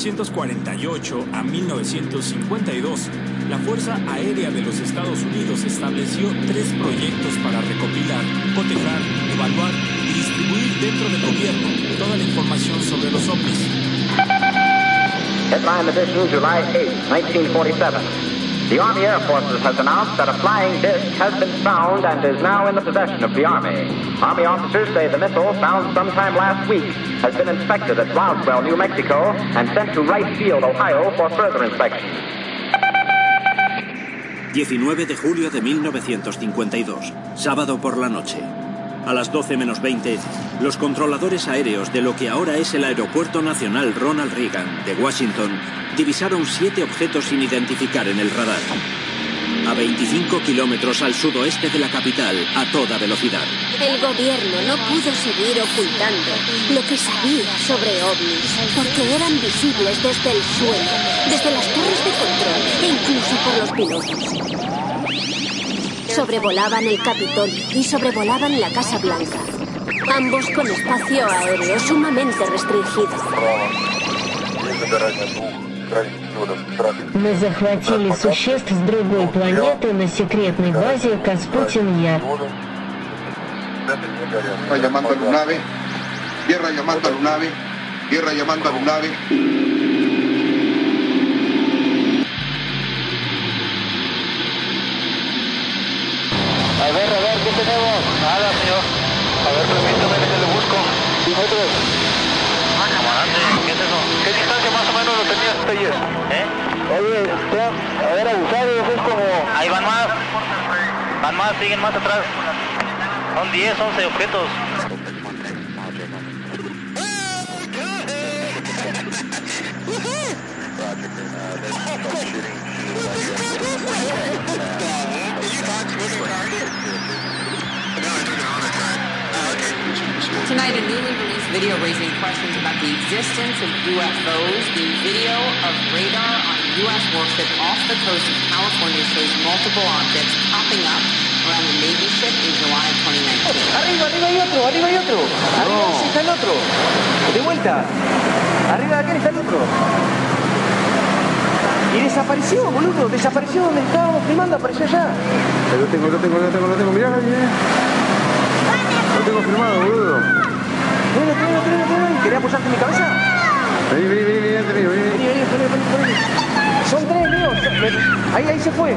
De 1948 a 1952, la Fuerza Aérea de los Estados Unidos estableció tres proyectos para recopilar, cotejar, evaluar y distribuir dentro del gobierno toda la información sobre los ovnis. Headline July 8, 1947. The Army Air Forces has announced that a flying disc has been found and is now in the possession of the Army. Army officers say the missile, found sometime last week, has been inspected at Roswell, New Mexico, and sent to Wright Field, Ohio, for further inspection. 19 de julio de 1952, sábado por la noche. A las 12 menos 20, los controladores aéreos de lo que ahora es el Aeropuerto Nacional Ronald Reagan de Washington divisaron siete objetos sin identificar en el radar. A 25 kilómetros al sudoeste de la capital, a toda velocidad. El gobierno no pudo seguir ocultando lo que sabía sobre ovnis, porque eran visibles desde el suelo, desde las torres de control e incluso por los pilotos. Sobrevolaban el Capitolio y sobrevolaban la Casa Blanca, ambos con espacio aéreo sumamente restringido. Мы захватили существ с другой планеты на секретной базе Каспутин-Яр. Tierra llamando a Lunave, tierra llamando a Lunave, tierra llamando a Lunave. A ver, a ver, ¿qué tenemos? Nada, señor. A ver, permítame que le busco. Sí, nosotros. ¿qué es eso? ¿Qué distancia más o menos lo tenías ayer? ¿Eh? Oye, usted, a ver, abusados, es como... Ahí van más. Van más, siguen más atrás. Son 10, 11 objetos. Tonight, a newly released video raising questions about the existence of UFOs. The video of radar on a U.S. warship off the coast of California shows multiple objects popping up around the Navy ship in July of 2019. Arriba, arriba hay otro, arriba hay otro. Arriba sí está el otro. De vuelta. Arriba de aquel está el otro. Y desapareció, boludo. Desapareció donde estábamos filmando, apareció allá. Lo tengo, lo tengo, lo tengo, lo tengo. Mirá, mirá. Lo tengo firmado, boludo. Bueno, bueno, bueno, bueno. ¿Querés apoyarte en mi cabeza? Vení, vení, vení, vení, vení, vení. Vení, vení, vení, vení, vení. Son tres, Leo. Ahí, ahí se fue.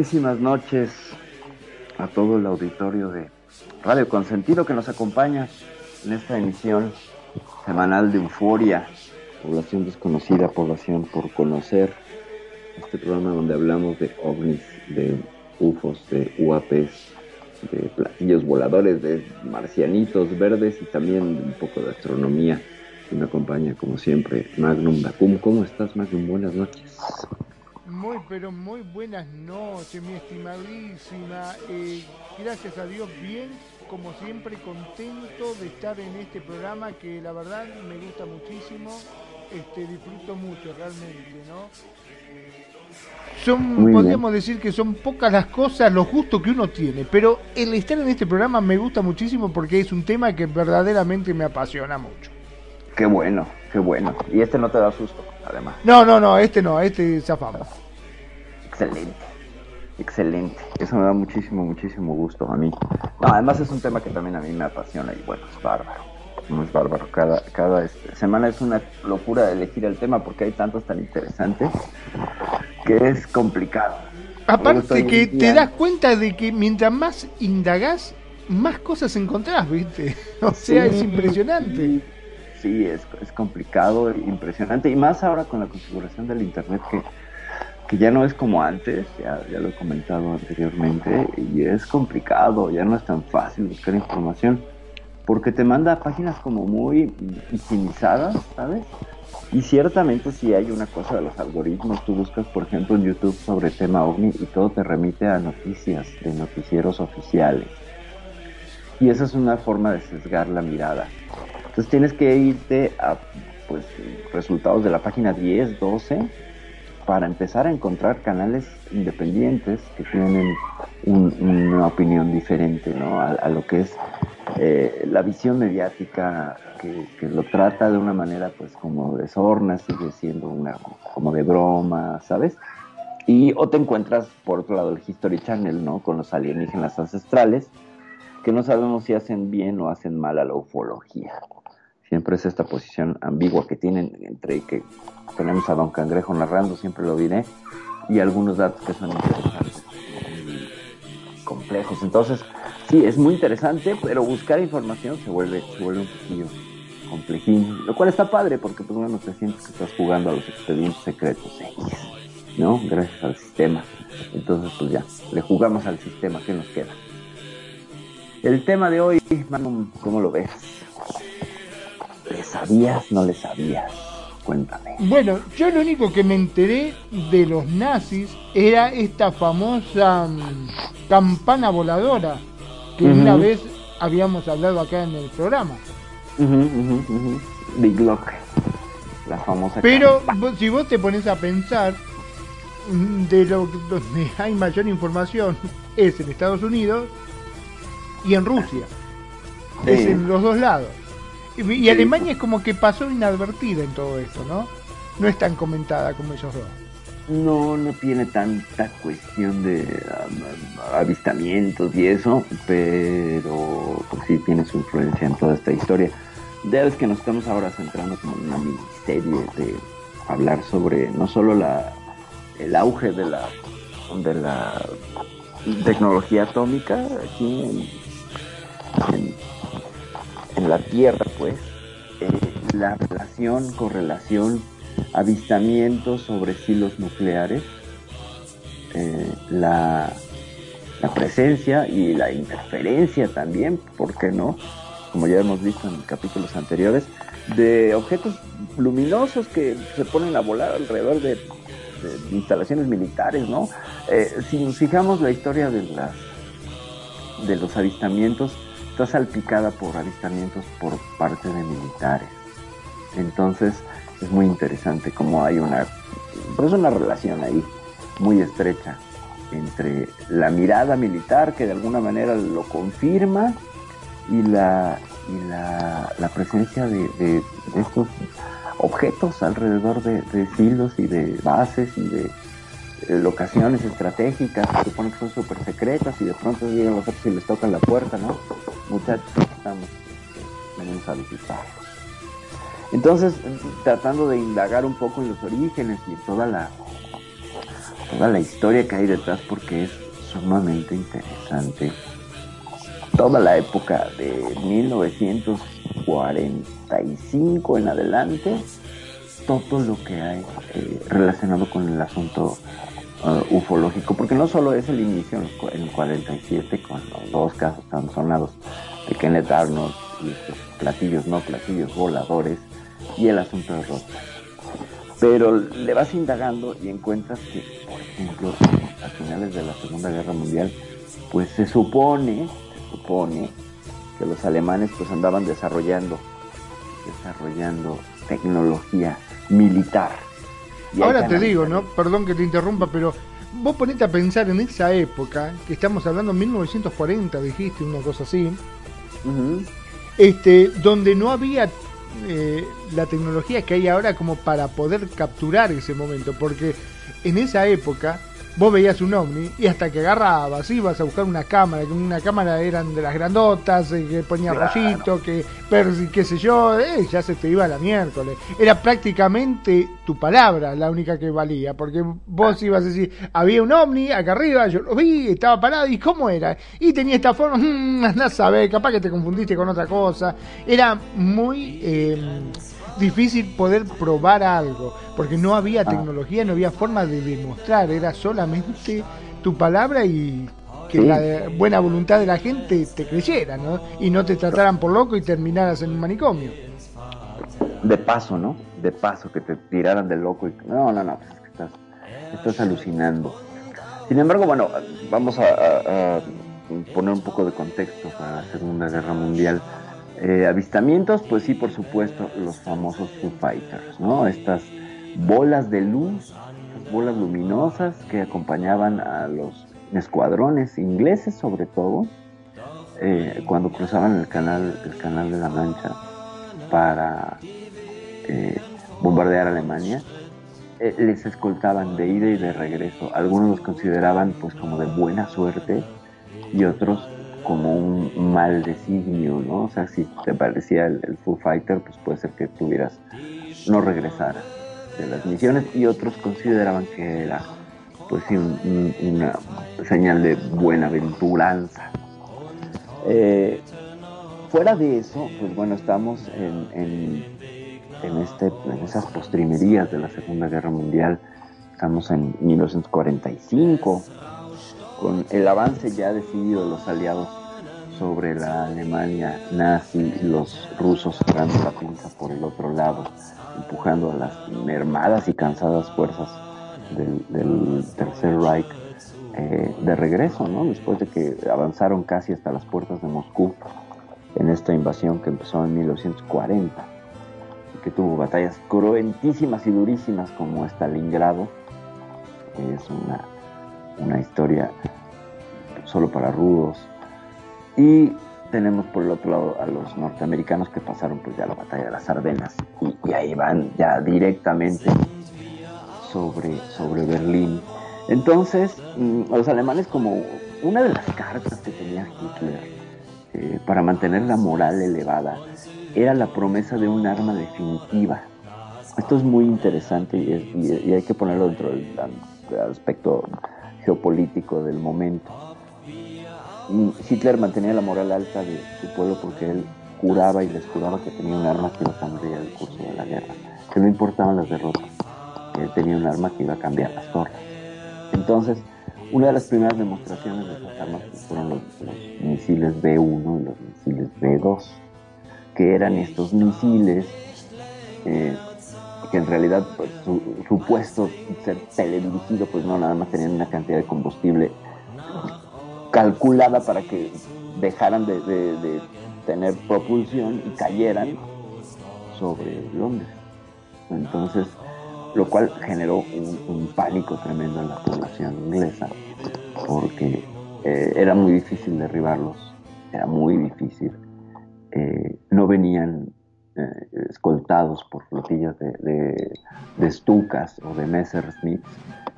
Buenísimas noches a todo el auditorio de Radio Consentido que nos acompaña en esta emisión semanal de Euforia, población desconocida, población por conocer, este programa donde hablamos de ovnis, de UFOs, de UAPs, de platillos voladores, de marcianitos verdes y también un poco de astronomía. Y me acompaña como siempre Magnum Dacum. ¿Cómo estás Magnum? Buenas noches. Muy, pero muy buenas noches, mi estimadísima. Eh, gracias a Dios, bien, como siempre, contento de estar en este programa que la verdad me gusta muchísimo. Este, disfruto mucho realmente, ¿no? Son, Muy bien. podríamos decir que son pocas las cosas, los gustos que uno tiene, pero el estar en este programa me gusta muchísimo porque es un tema que verdaderamente me apasiona mucho. Qué bueno, qué bueno. Y este no te da susto, además. No, no, no, este no, este zafamos. Excelente. Excelente. Eso me da muchísimo, muchísimo gusto a mí. No, además es un tema que también a mí me apasiona y bueno, es bárbaro. No es bárbaro. Cada, cada este, semana es una locura elegir el tema porque hay tantos tan interesantes que es complicado. Aparte que te das cuenta de que mientras más indagás, más cosas encontrás, ¿viste? O sea, Sí. es impresionante. Sí, es, es complicado, impresionante, y más ahora con la configuración del Internet que, que ya no es como antes, ya, ya lo he comentado anteriormente, y es complicado, ya no es tan fácil buscar información, porque te manda a páginas como muy higienizadas, ¿sabes? Y ciertamente si hay una cosa de los algoritmos, tú buscas por ejemplo en YouTube sobre tema ovni y todo te remite a noticias de noticieros oficiales. Y esa es una forma de sesgar la mirada. Entonces tienes que irte a pues resultados de la página 10, 12 para empezar a encontrar canales independientes que tienen un- una opinión diferente ¿no? a, lo que es eh, la visión mediática que, lo trata de una manera pues como de sorna, sigue siendo una como de broma, ¿sabes? Y o te encuentras por otro lado el History Channel, ¿no? Con los alienígenas ancestrales, que no sabemos si hacen bien o hacen mal a la ufología. Siempre es esta posición ambigua que tienen entre que tenemos a Don Cangrejo narrando, siempre lo diré, y algunos datos que son interesantes, complejos. Entonces, sí, es muy interesante, pero buscar información se vuelve, se un poquillo complejín, lo cual está padre porque pues bueno, te sientes que estás jugando a los expedientes secretos ¿no? Gracias al sistema. Entonces, pues ya, le jugamos al sistema, ¿qué nos queda? El tema de hoy, Manu, ¿cómo lo ves? ¿Le sabías? ¿No le sabías? Cuéntame. Bueno, yo lo único que me enteré de los nazis era esta famosa mm, campana voladora que una vez habíamos hablado acá en el programa. Ujú, ujú, ujú. Big Lock, la famosa. Pero vos- si vos te pones a pensar, mm, de lo donde hay mayor información es en Estados Unidos y en Rusia. Sí. Es en los dos lados. Y. Alemania es como que pasó inadvertida en todo esto, ¿no? No es tan comentada como ellos dos. No, no tiene tanta cuestión de um, avistamientos y eso, pero pues sí tiene su influencia en toda esta historia. Ya ves que nos estamos ahora centrando como en una miniserie de hablar sobre no solo la el auge de la de la tecnología atómica aquí en, en, en la Tierra, pues, eh, la relación, correlación, avistamientos sobre silos nucleares, eh, la, presencia y la interferencia también, ¿por qué no? Como ya hemos visto en capítulos anteriores, de objetos luminosos que se ponen a volar alrededor de, de instalaciones militares, ¿no? Eh, si nos fijamos la historia de las de los avistamientos está salpicada por avistamientos por parte de militares. Entonces es muy interesante cómo hay una, pues una relación ahí muy estrecha entre la mirada militar que de alguna manera lo confirma y la, y la, la presencia de, estos objetos alrededor de, de silos y de bases y de locaciones estratégicas se supone que son súper secretas y de pronto llegan los otros y les tocan la puerta, ¿no? Muchachos, estamos, venimos a visitarlos. Entonces, tratando de indagar un poco en los orígenes y toda la, toda la historia que hay detrás, porque es sumamente interesante. Toda la época de 1945 en adelante, todo lo que hay eh, relacionado con el asunto uh, ufológico, porque no solo es el inicio en el cu- en el 47 con los dos casos tan sonados de Kenneth Arnold y platillos, no platillos voladores, y el asunto de Roswell. Pero le vas indagando y encuentras que, por ejemplo, a finales de la Segunda Guerra Mundial, pues se supone, se supone que los alemanes pues andaban desarrollando, desarrollando tecnología militar. Y Ahora te digo, ¿no? Perdón que te interrumpa, pero vos ponete a pensar en esa época, que estamos hablando 1940, dijiste, una cosa así, este, donde no había eh, la tecnología que hay ahora como para poder capturar ese momento, porque en esa época vos veías un ovni y hasta que agarrabas, ibas a buscar una cámara, que una cámara eran de las grandotas, eh, que ponía Claro. rollito, que qué sé yo, eh, ya se te iba la miércoles. Era prácticamente tu palabra la única que valía, porque vos ibas a decir, había un ovni acá arriba, yo lo vi, estaba parado, ¿y cómo era? Y tenía esta forma, mm, andá a saber, capaz que te confundiste con otra cosa. Era muy eh, difícil poder probar algo, porque no había tecnología, no había forma de demostrar, era solamente tu palabra y que Sí. la buena voluntad de la gente te creyera, ¿no? Y no te trataran por loco y terminaras en un manicomio. de paso, ¿no? De paso, que te tiraran de loco y... No, no, no, estás, estás alucinando. Sin embargo, bueno, vamos a, a- a poner un poco de contexto para la Segunda Guerra Mundial. Eh, avistamientos, pues sí, por supuesto, los famosos Foo Fighters, ¿no? Estas bolas de luz, bolas luminosas que acompañaban a los escuadrones ingleses, sobre todo, eh, cuando cruzaban el canal, el canal de la Mancha para eh, bombardear Alemania, eh, les escoltaban de ida y de regreso. Algunos los consideraban pues como de buena suerte y otros como un mal designio, ¿no? O sea, si te parecía el, el Foo Fighter, pues puede ser que tuvieras no regresar de las misiones y otros consideraban que era pues sí un- un- una señal de buena aventuranza. Eh, fuera de eso, pues bueno, estamos en, en, en este, en esas postrimerías de la Segunda Guerra Mundial. Estamos en 1945, con el avance ya decidido de los aliados sobre la Alemania nazi, los rusos dando la pinza por el otro lado, empujando a las mermadas y cansadas fuerzas del, del Tercer Reich eh, de regreso, ¿no? Después de que avanzaron casi hasta las puertas de Moscú en esta invasión que empezó en 1940 y que tuvo batallas cruentísimas y durísimas como Stalingrado, que es una, una historia solo para rudos. Y tenemos por el otro lado a los norteamericanos que pasaron pues ya la batalla de las Ardenas y, ahí van ya directamente sobre, sobre Berlín. Entonces, mm, los alemanes como una de las cartas que tenía Hitler eh, para mantener la moral elevada era la promesa de un arma definitiva. Esto es muy interesante y, hay que ponerlo dentro del aspecto geopolítico del momento. Y Hitler mantenía la moral alta de su pueblo porque él juraba y les juraba que tenía un arma que iba a cambiar el curso de la guerra, que no importaban las derrotas, que él tenía un arma que iba a cambiar las torres. Entonces, una de las primeras demostraciones de esas armas fueron los, misiles B1 y los misiles B2, que eran estos misiles eh, que en realidad pues, su, supuesto ser teledirigido, pues no, nada más tenían una cantidad de combustible calculada para que dejaran de, tener propulsión y cayeran sobre Londres. Entonces, lo cual generó un, pánico tremendo en la población inglesa, porque eh, era muy difícil derribarlos, era muy difícil. Eh, no venían eh, escoltados por flotillas de, de, Stukas o de Messerschmitt,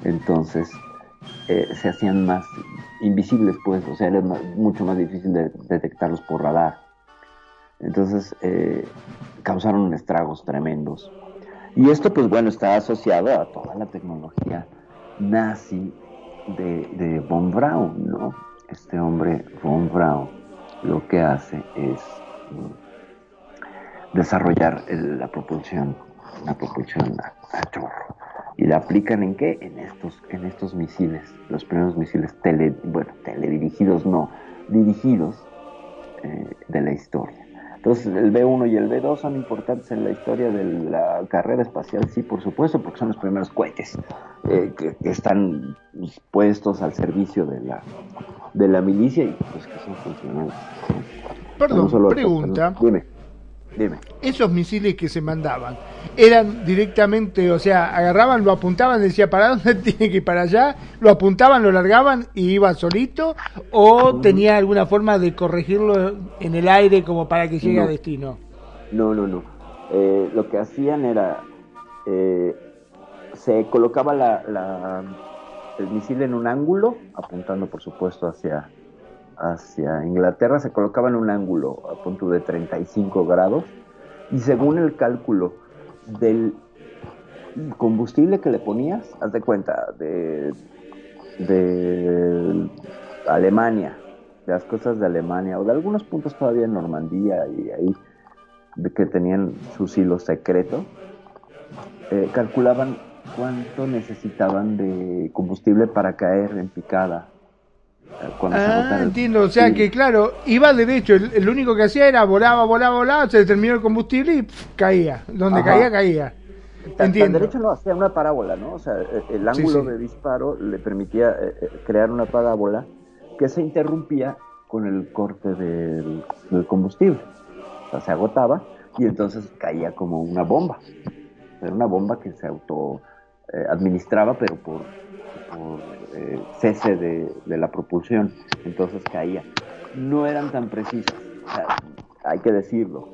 entonces eh, se hacían más invisibles, pues, o sea, era mucho más difícil de detectarlos por radar. Entonces, eh, causaron estragos tremendos. Y esto, pues bueno, está asociado a toda la tecnología nazi de, von Braun, ¿no? Este hombre, von Braun, lo que hace es mm, desarrollar la propulsión, la propulsión a chorro. ¿Y la aplican en qué? En estos, en estos misiles, los primeros misiles tele, bueno, teledirigidos, no, dirigidos eh, de la historia. Entonces el B1 y el B2 son importantes en la historia de la carrera espacial, sí, por supuesto, porque son los primeros cohetes eh, que, que están puestos al servicio de la, de la milicia y pues que son funcionales. Perdón, No pregunta. Dime, dime. Esos misiles que se mandaban, ¿eran directamente, o sea, agarraban, lo apuntaban, decía, ¿para dónde tiene que ir para allá? ¿Lo apuntaban, lo largaban y iba solito? ¿O tenía alguna forma de corregirlo en el aire como para que llegue No. a destino? No, no, no. Eh, lo que hacían era, eh, se colocaba la, la- el misil en un ángulo, apuntando por supuesto hacia, hacia Inglaterra, se colocaba en un ángulo a punto de 35 grados, y según el cálculo del combustible que le ponías, haz de cuenta, de, de Alemania, de las cosas de Alemania, o de algunos puntos todavía en Normandía y ahí que tenían su silo secreto, eh, calculaban cuánto necesitaban de combustible para caer en picada. Cuando se Ah, el- entiendo, o sea Sí. que claro, iba derecho, el, el único que hacía era volaba, volaba, volaba, se terminó el combustible y caía, donde Ajá. caía, caía. Tan- tan derecho no, hacía una parábola, ¿no? O sea, eh, el ángulo sí. de disparo le permitía eh, eh, crear una parábola que se interrumpía con el corte del, del combustible. O sea, se agotaba y entonces caía como una bomba. Era una bomba que se auto eh, administraba, pero por, por eh, cese de, de la propulsión. Entonces caía. No eran tan precisas, o sea, hay que decirlo.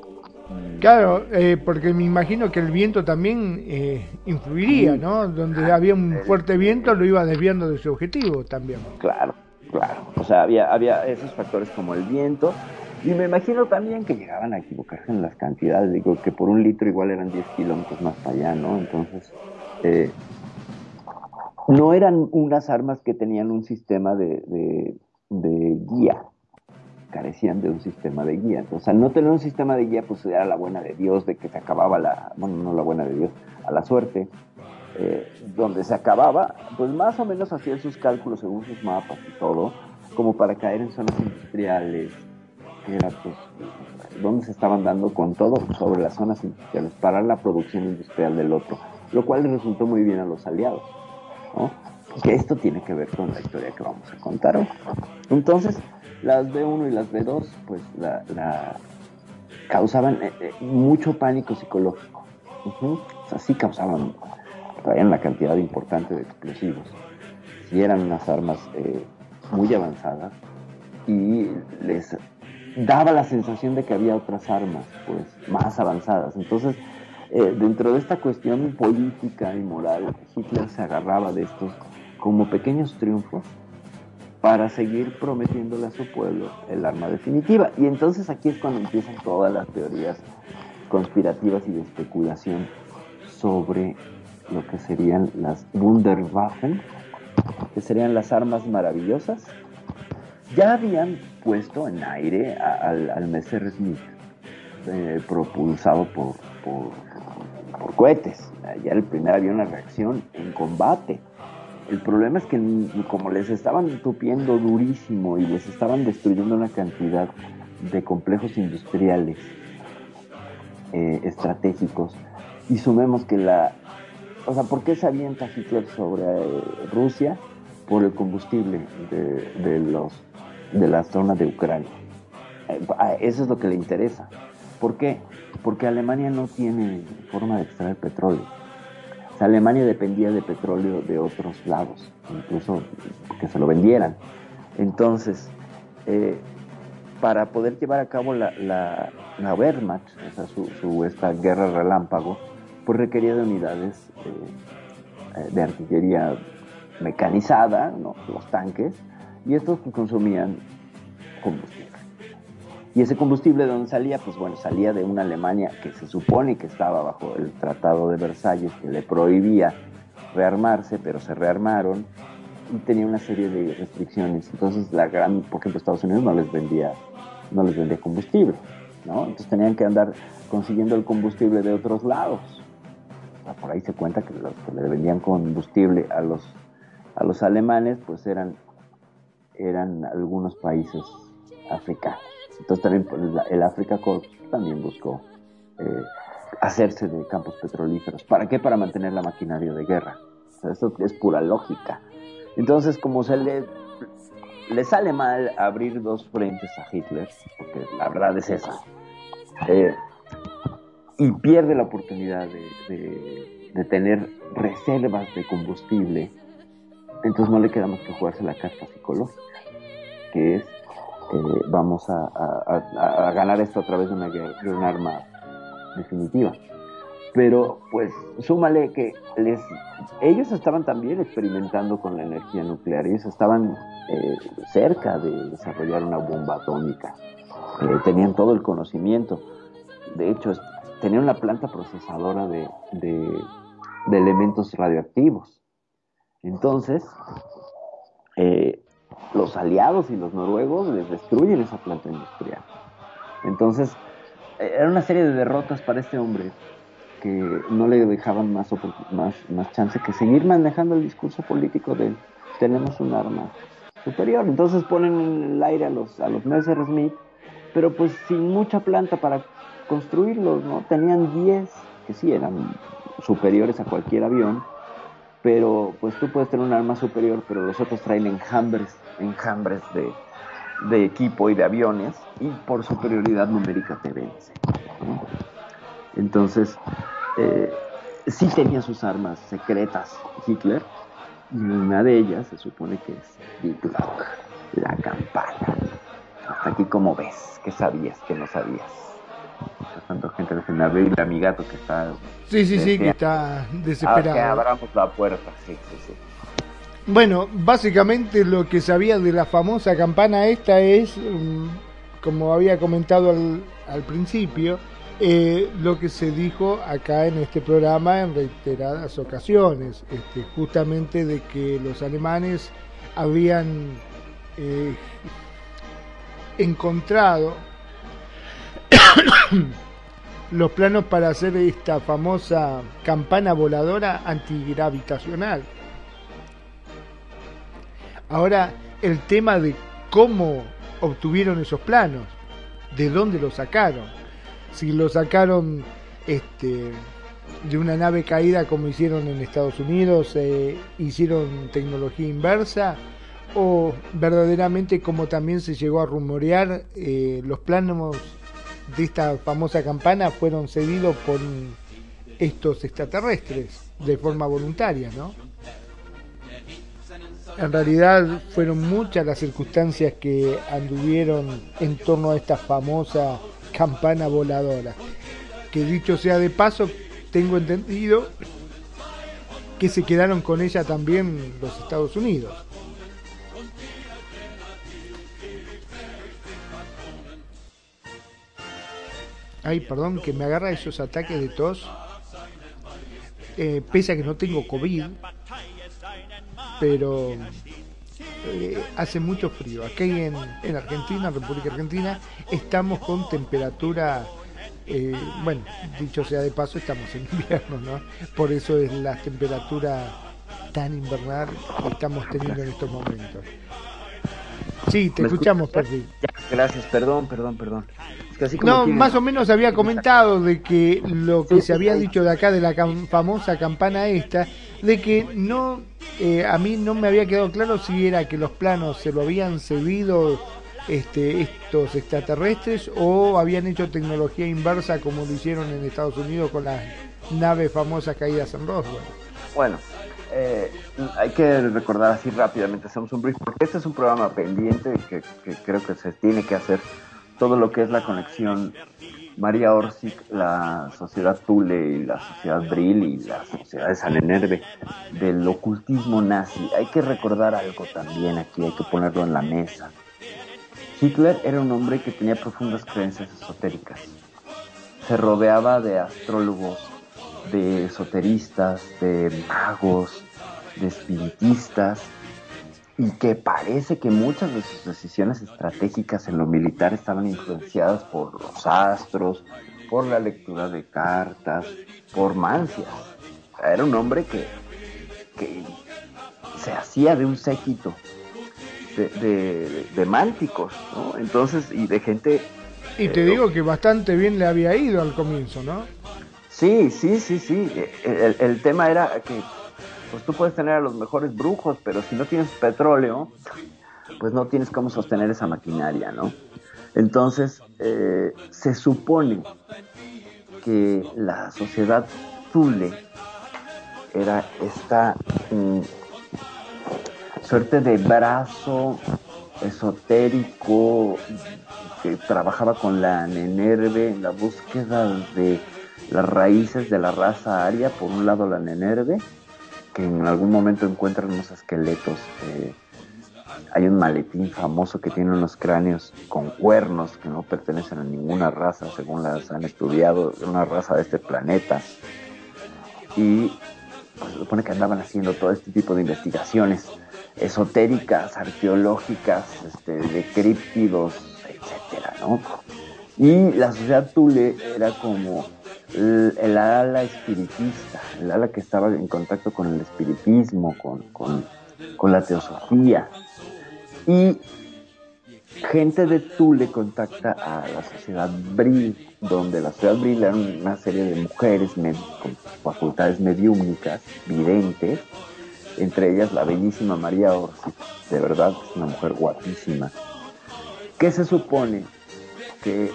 Claro, eh, porque me imagino que el viento también eh, influiría, ¿no? Donde había un fuerte viento lo iba desviando de su objetivo también. Claro, claro. O sea, había, había esos factores como el viento. Y me imagino también que llegaban a equivocarse en las cantidades. Digo, que por un litro igual eran 10 kilómetros más para allá, ¿no? Entonces, eh, no eran unas armas que tenían un sistema de, guía. Carecían de un sistema de guía. Entonces, al no tener un sistema de guía, pues era la buena de Dios, de que se acababa la, bueno, no la buena de Dios, a la suerte. eh, donde se acababa, pues más o menos hacían sus cálculos según sus mapas y todo, como para caer en zonas industriales, que era pues donde se estaban dando con todo sobre las zonas industriales, para la producción industrial del otro, lo cual les resultó muy bien a los aliados, Que esto tiene que ver con la historia que vamos a contar hoy. Entonces, las B1 y las B2, pues causaban eh, eh, mucho pánico psicológico. Ujú. O sea, sí causaban, traían la cantidad importante de explosivos. Sí eran unas armas eh, muy avanzadas y les daba la sensación de que había otras armas, pues, más avanzadas. Entonces, eh, dentro de esta cuestión política y moral, Hitler se agarraba de estos como pequeños triunfos para seguir prometiéndole a su pueblo el arma definitiva. Y entonces aquí es cuando empiezan todas las teorías conspirativas y de especulación sobre lo que serían las Wunderwaffen, que serían las armas maravillosas. Ya habían puesto en aire al, al Messerschmitt, eh, propulsado por, por cohetes. Ya el primer había una reacción en combate. El problema es que como les estaban tupiendo durísimo y les estaban destruyendo una cantidad de complejos industriales eh, estratégicos, y sumemos que la... O sea, ¿por qué se avienta Hitler sobre eh, Rusia? Por el combustible de, de los, de la zona de Ucrania. Eh, a- eso es lo que le interesa. ¿Por qué? Porque Alemania no tiene forma de extraer petróleo. Alemania dependía de petróleo de otros lados, incluso que se lo vendieran. Entonces, eh, para poder llevar a cabo la, la, Wehrmacht, o sea, su, esta guerra relámpago, pues requería de unidades eh, eh, de artillería mecanizada, ¿no? los tanques, y estos consumían combustible. Y ese combustible de dónde salía, pues bueno, salía de una Alemania que se supone que estaba bajo el Tratado de Versalles, que le prohibía rearmarse, pero se rearmaron y tenía una serie de restricciones. Entonces, la gran, por ejemplo, Estados Unidos no les vendía, no les vendía combustible, ¿no? Entonces tenían que andar consiguiendo el combustible de otros lados. Por ahí se cuenta que los que le vendían combustible a los, a los alemanes, pues eran, eran algunos países africanos. Entonces también pues, el Africa Corps también buscó eh, hacerse de campos petrolíferos. ¿Para qué? Para mantener la maquinaria de guerra. Eso es pura lógica. Entonces, como se le, le sale mal abrir dos frentes a Hitler, porque la verdad es esa, eh, y pierde la oportunidad de tener reservas de combustible, entonces no le queda más que jugarse la carta psicológica, que es eh, vamos a, ganar esto a través de, una, un arma definitiva. Pero pues súmale que les, ellos estaban también experimentando con la energía nuclear, ellos estaban eh, cerca de desarrollar una bomba atómica, Eh, tenían todo el conocimiento, de hecho tenían una planta procesadora de, de- de elementos radioactivos. Entonces, eh, los aliados y los noruegos les destruyen esa planta industrial. Entonces, eh, era una serie de derrotas para este hombre que no le dejaban más, más, más chance que seguir manejando el discurso político de tenemos un arma superior. Entonces ponen en el aire a los, a los Messerschmitt, pero pues sin mucha planta para construirlos, ¿no? Tenían 10 que sí eran superiores a cualquier avión, pero pues tú puedes tener un arma superior, pero los otros traen enjambres, enjambres de, equipo y de aviones, y por superioridad numérica te vence. Entonces, eh, sí tenía sus armas secretas Hitler, y una de ellas se supone que es Die Glocke, la campana. Hasta aquí, como ves? ¿Qué sabías? ¿Qué no sabías? Tanto gente defendiendo y el amigato que está... Sí, sí, sí, que desea- está Ah, que desesperado. abramos la puerta, sí, sí, sí. Bueno, básicamente lo que sabía de la famosa campana esta es, mm, como había comentado al, al principio, eh, lo que se dijo acá en este programa en reiteradas ocasiones, este, justamente de que los alemanes habían eh, encontrado los planos para hacer esta famosa campana voladora antigravitacional. Ahora, el tema de cómo obtuvieron esos planos, de dónde los sacaron, si lo sacaron este, de una nave caída como hicieron en Estados Unidos, eh, hicieron tecnología inversa, o verdaderamente como también se llegó a rumorear, eh, los planos de esta famosa campana fueron cedidos por estos extraterrestres de forma voluntaria, ¿no? En realidad fueron muchas las circunstancias que anduvieron en torno a esta famosa campana voladora. Que dicho sea de paso, tengo entendido que se quedaron con ella también los Estados Unidos. Ay, perdón, que me agarra esos ataques de tos. Eh, pese a que no tengo COVID, pero eh, hace mucho frío. Aquí en, en Argentina, República Argentina, estamos con temperatura, eh, bueno, dicho sea de paso, estamos en invierno, ¿no? Por eso es la temperatura tan invernal que estamos teniendo en estos momentos. Sí, te ¿Me escuchamos. Ya, gracias, perdón, perdón, perdón. Es que así como No, más o menos había comentado de que lo que se había dicho de acá de la cam- famosa campana esta, de que no, eh, a mí no me había quedado claro si era que los planos se lo habían cedido este, estos extraterrestres o habían hecho tecnología inversa como lo hicieron en Estados Unidos con las naves famosas caídas en Roswell. Bueno, eh, hay que recordar así rápidamente, hacemos un brief, porque este es un programa pendiente que, creo que se tiene que hacer todo lo que es la conexión María Orsic, la sociedad Thule y la sociedad Brill y la sociedad de San Enerve del ocultismo nazi. Hay que recordar algo también aquí, hay que ponerlo en la mesa. Hitler era un hombre que tenía profundas creencias esotéricas. Se rodeaba de astrólogos, de esoteristas, de magos, de espiritistas, y que parece que muchas de sus decisiones estratégicas en lo militar estaban influenciadas por los astros, por la lectura de cartas, por mancias. Era un hombre que, que se hacía de un séquito de, de, de mánticos, ¿no? Entonces, y de gente Y te Eh, digo que bastante bien le había ido al comienzo, ¿no? Sí, sí, sí, sí. Eh, El, el tema era que pues tú puedes tener a los mejores brujos, pero si no tienes petróleo, pues no tienes cómo sostener esa maquinaria, ¿no? Entonces, eh, se supone que la sociedad Zule era esta mm, suerte de brazo esotérico que trabajaba con la Nenerve en la búsqueda de las raíces de la raza aria, por un lado la Nenerve, que en algún momento encuentran unos esqueletos. eh, hay un maletín famoso que tiene unos cráneos con cuernos que no pertenecen a ninguna raza, según las han estudiado, una raza de este planeta. Y pues, se supone que andaban haciendo todo este tipo de investigaciones esotéricas, arqueológicas, este, de críptidos, etcétera, ¿no? Y la sociedad Tule era como el, ala espiritista, el ala que estaba en contacto con el espiritismo, con, con, con la teosofía. Y gente de Tule contacta a la sociedad Bril, donde la sociedad Bril era una serie de mujeres con facultades mediúmnicas, videntes, entre ellas la bellísima María Orsi, de verdad es una mujer guapísima, que se supone que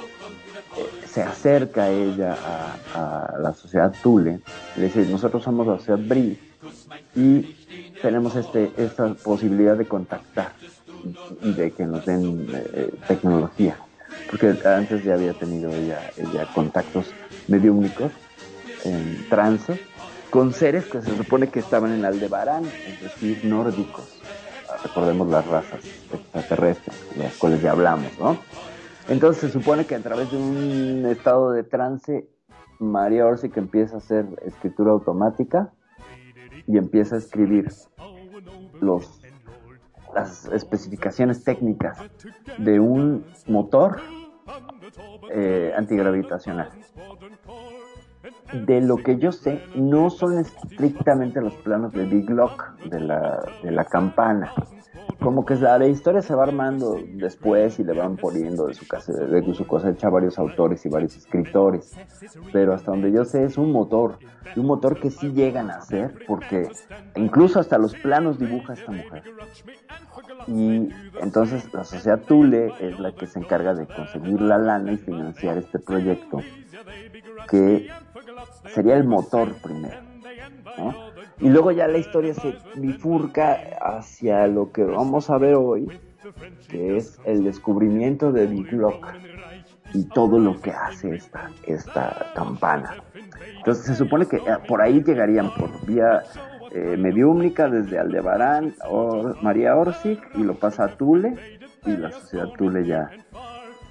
se acerca ella a, la sociedad Tule, le dice, nosotros somos la sociedad Bril y tenemos este, esta posibilidad de contactar y de que nos den eh, tecnología, porque antes ya había tenido ella, ella contactos mediúmnicos en trance con seres que se supone que estaban en Aldebarán, es decir, nórdicos. Recordemos las razas extraterrestres, de las cuales ya hablamos, ¿no? Entonces se supone que a través de un estado de trance, María Orsic empieza a hacer escritura automática y empieza a escribir los, las especificaciones técnicas de un motor eh, antigravitacional. De lo que yo sé, no son estrictamente los planos de Big Lock, de la, de la campana. Como que la, historia se va armando después y le van poniendo de su, casa, de su cosecha varios autores y varios escritores. Pero hasta donde yo sé es un motor, un motor que sí llegan a hacer, porque incluso hasta los planos dibuja esta mujer. Y entonces la sociedad Tule es la que se encarga de conseguir la lana y financiar este proyecto, que sería el motor primero. Y luego ya la historia se bifurca hacia lo que vamos a ver hoy, que es el descubrimiento de Big Lock y todo lo que hace esta, esta campana. Entonces se supone que eh, por ahí llegarían por vía eh, desde Aldebarán, Or- María Orsic, y lo pasa a Tule, y la sociedad Tule ya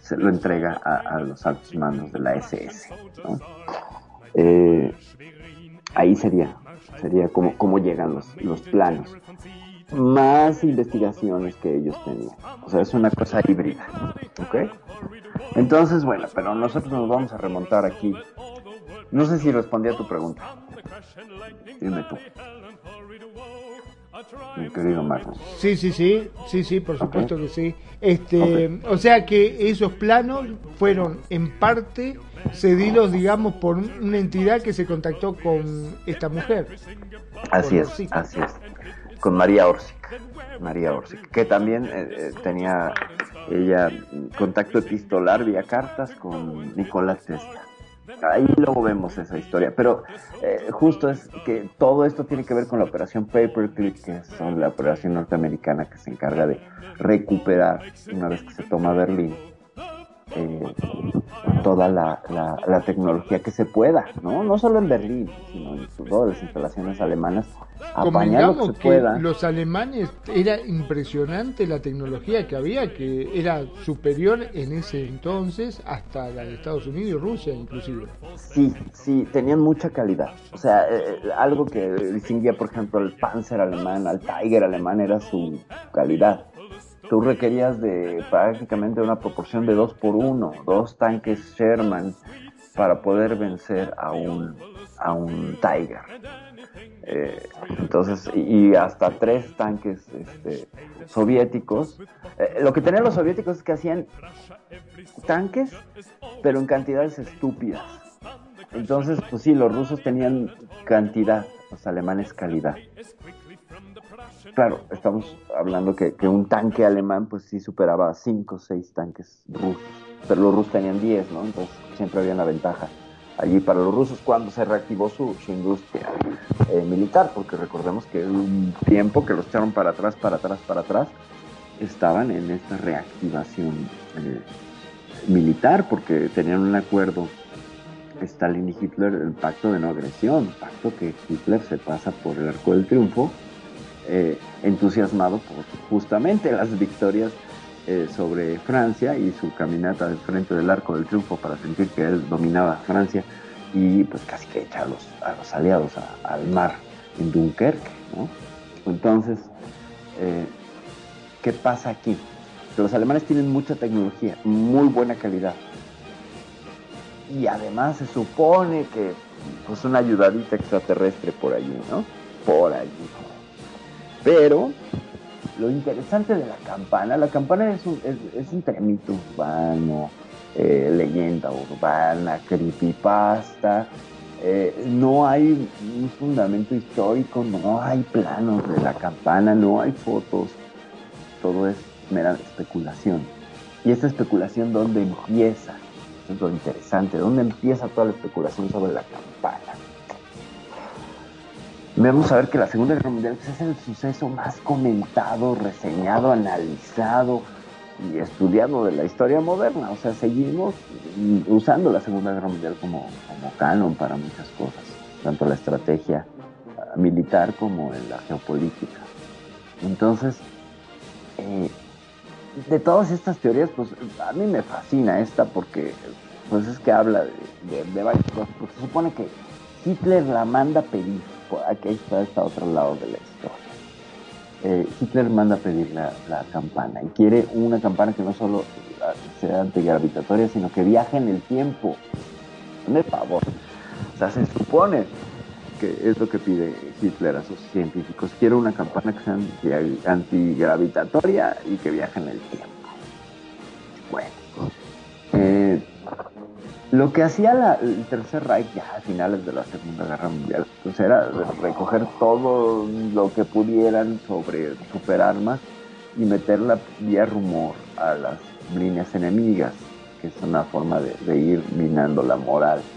se lo entrega a, los altos mandos de la SS. Eh, ahí sería, sería como, como llegan los, los planos. Más investigaciones que ellos tenían. O sea, es una cosa híbrida. ¿Ok? Entonces, bueno, pero nosotros nos vamos a remontar aquí. No sé si respondí a tu pregunta. Dime tú. Mi querido Marcos. Sí, sí, sí, sí, sí, por supuesto que sí. Este, o sea que esos planos fueron en parte cedidos, digamos, por una entidad que se contactó con esta mujer. Así es, Orsic. así es. Con María Orsic. María Orsic, que también eh, eh, tenía ella contacto epistolar vía cartas con Nicolás Tesla. Ahí luego vemos esa historia, pero eh, justo es que todo esto tiene que ver con la operación Paperclip, que es la operación norteamericana que se encarga de recuperar, una vez que se toma Berlín, eh, toda la, la- la tecnología que se pueda, ¿no? No solo en Berlín, sino en todas las instalaciones alemanas, apañar lo que se que pueda. los alemanes era impresionante la tecnología que había, que era superior en ese entonces hasta la de Estados Unidos y Rusia inclusive. Sí, sí, tenían mucha calidad. O sea, eh, algo que distinguía, por ejemplo, al Panzer alemán, al Tiger alemán, era su calidad. Tú requerías de prácticamente una proporción de dos por uno, dos tanques Sherman para poder vencer a un, a un Tiger. Eh, entonces, y, hasta tres tanques este, soviéticos. Eh, lo que tenían los soviéticos es que hacían tanques, pero en cantidades estúpidas. Entonces, pues sí, los rusos tenían cantidad, los alemanes calidad. Claro, estamos hablando que, un tanque alemán, pues sí superaba a 5 o 6 tanques rusos, pero los rusos tenían 10, ¿no? Entonces siempre había una ventaja allí para los rusos cuando se reactivó su, su industria eh, militar, porque recordemos que un tiempo que los echaron para atrás, para atrás, para atrás, estaban en esta reactivación eh, militar, porque tenían un acuerdo Stalin y Hitler, el pacto de no agresión, pacto que Hitler se pasa por el arco del triunfo, eh, entusiasmado por justamente las victorias eh, sobre Francia y su caminata del frente del arco del triunfo para sentir que él dominaba Francia y pues casi que echa a los, aliados al mar en Dunkerque. ¿no? Entonces, eh, ¿qué pasa aquí? Los alemanes tienen mucha tecnología, muy buena calidad. Y además se supone que pues una ayudadita extraterrestre por allí, ¿no? Por allí. Pero lo interesante de la campana, la campana es un, es, es entre mito urbano, eh, leyenda urbana, creepypasta. eh, no hay un fundamento histórico, no hay planos de la campana, no hay fotos. Todo es mera especulación. Y esta especulación, ¿dónde empieza? Eso es lo interesante. ¿Dónde empieza toda la especulación sobre la campana? Vamos a ver que la Segunda Guerra Mundial pues, es el suceso más comentado, reseñado, analizado y estudiado de la historia moderna. O sea, seguimos usando la Segunda Guerra Mundial como, como canon para muchas cosas, tanto la estrategia ah, militar como en la geopolítica. Entonces, eh, de todas estas teorías, pues a mí me fascina esta porque pues es que habla de, de, de varias cosas, porque se supone que Hitler la manda a pedir, aquí está, está otro lado de la historia. Eh, Hitler manda a pedir la, campana y quiere una campana que no solo sea antigravitatoria, sino que viaje en el tiempo. De favor. O sea, se supone que es lo que pide Hitler a sus científicos. Quiero una campana que sea anti- antigravitatoria y que viaje en el tiempo. Bueno. eh, lo que hacía la- el Tercer Reich ya a finales de la Segunda Guerra Mundial pues era recoger todo lo que pudieran sobre superarmas y meterla vía rumor a las líneas enemigas, que es una forma de, de ir minando la moral.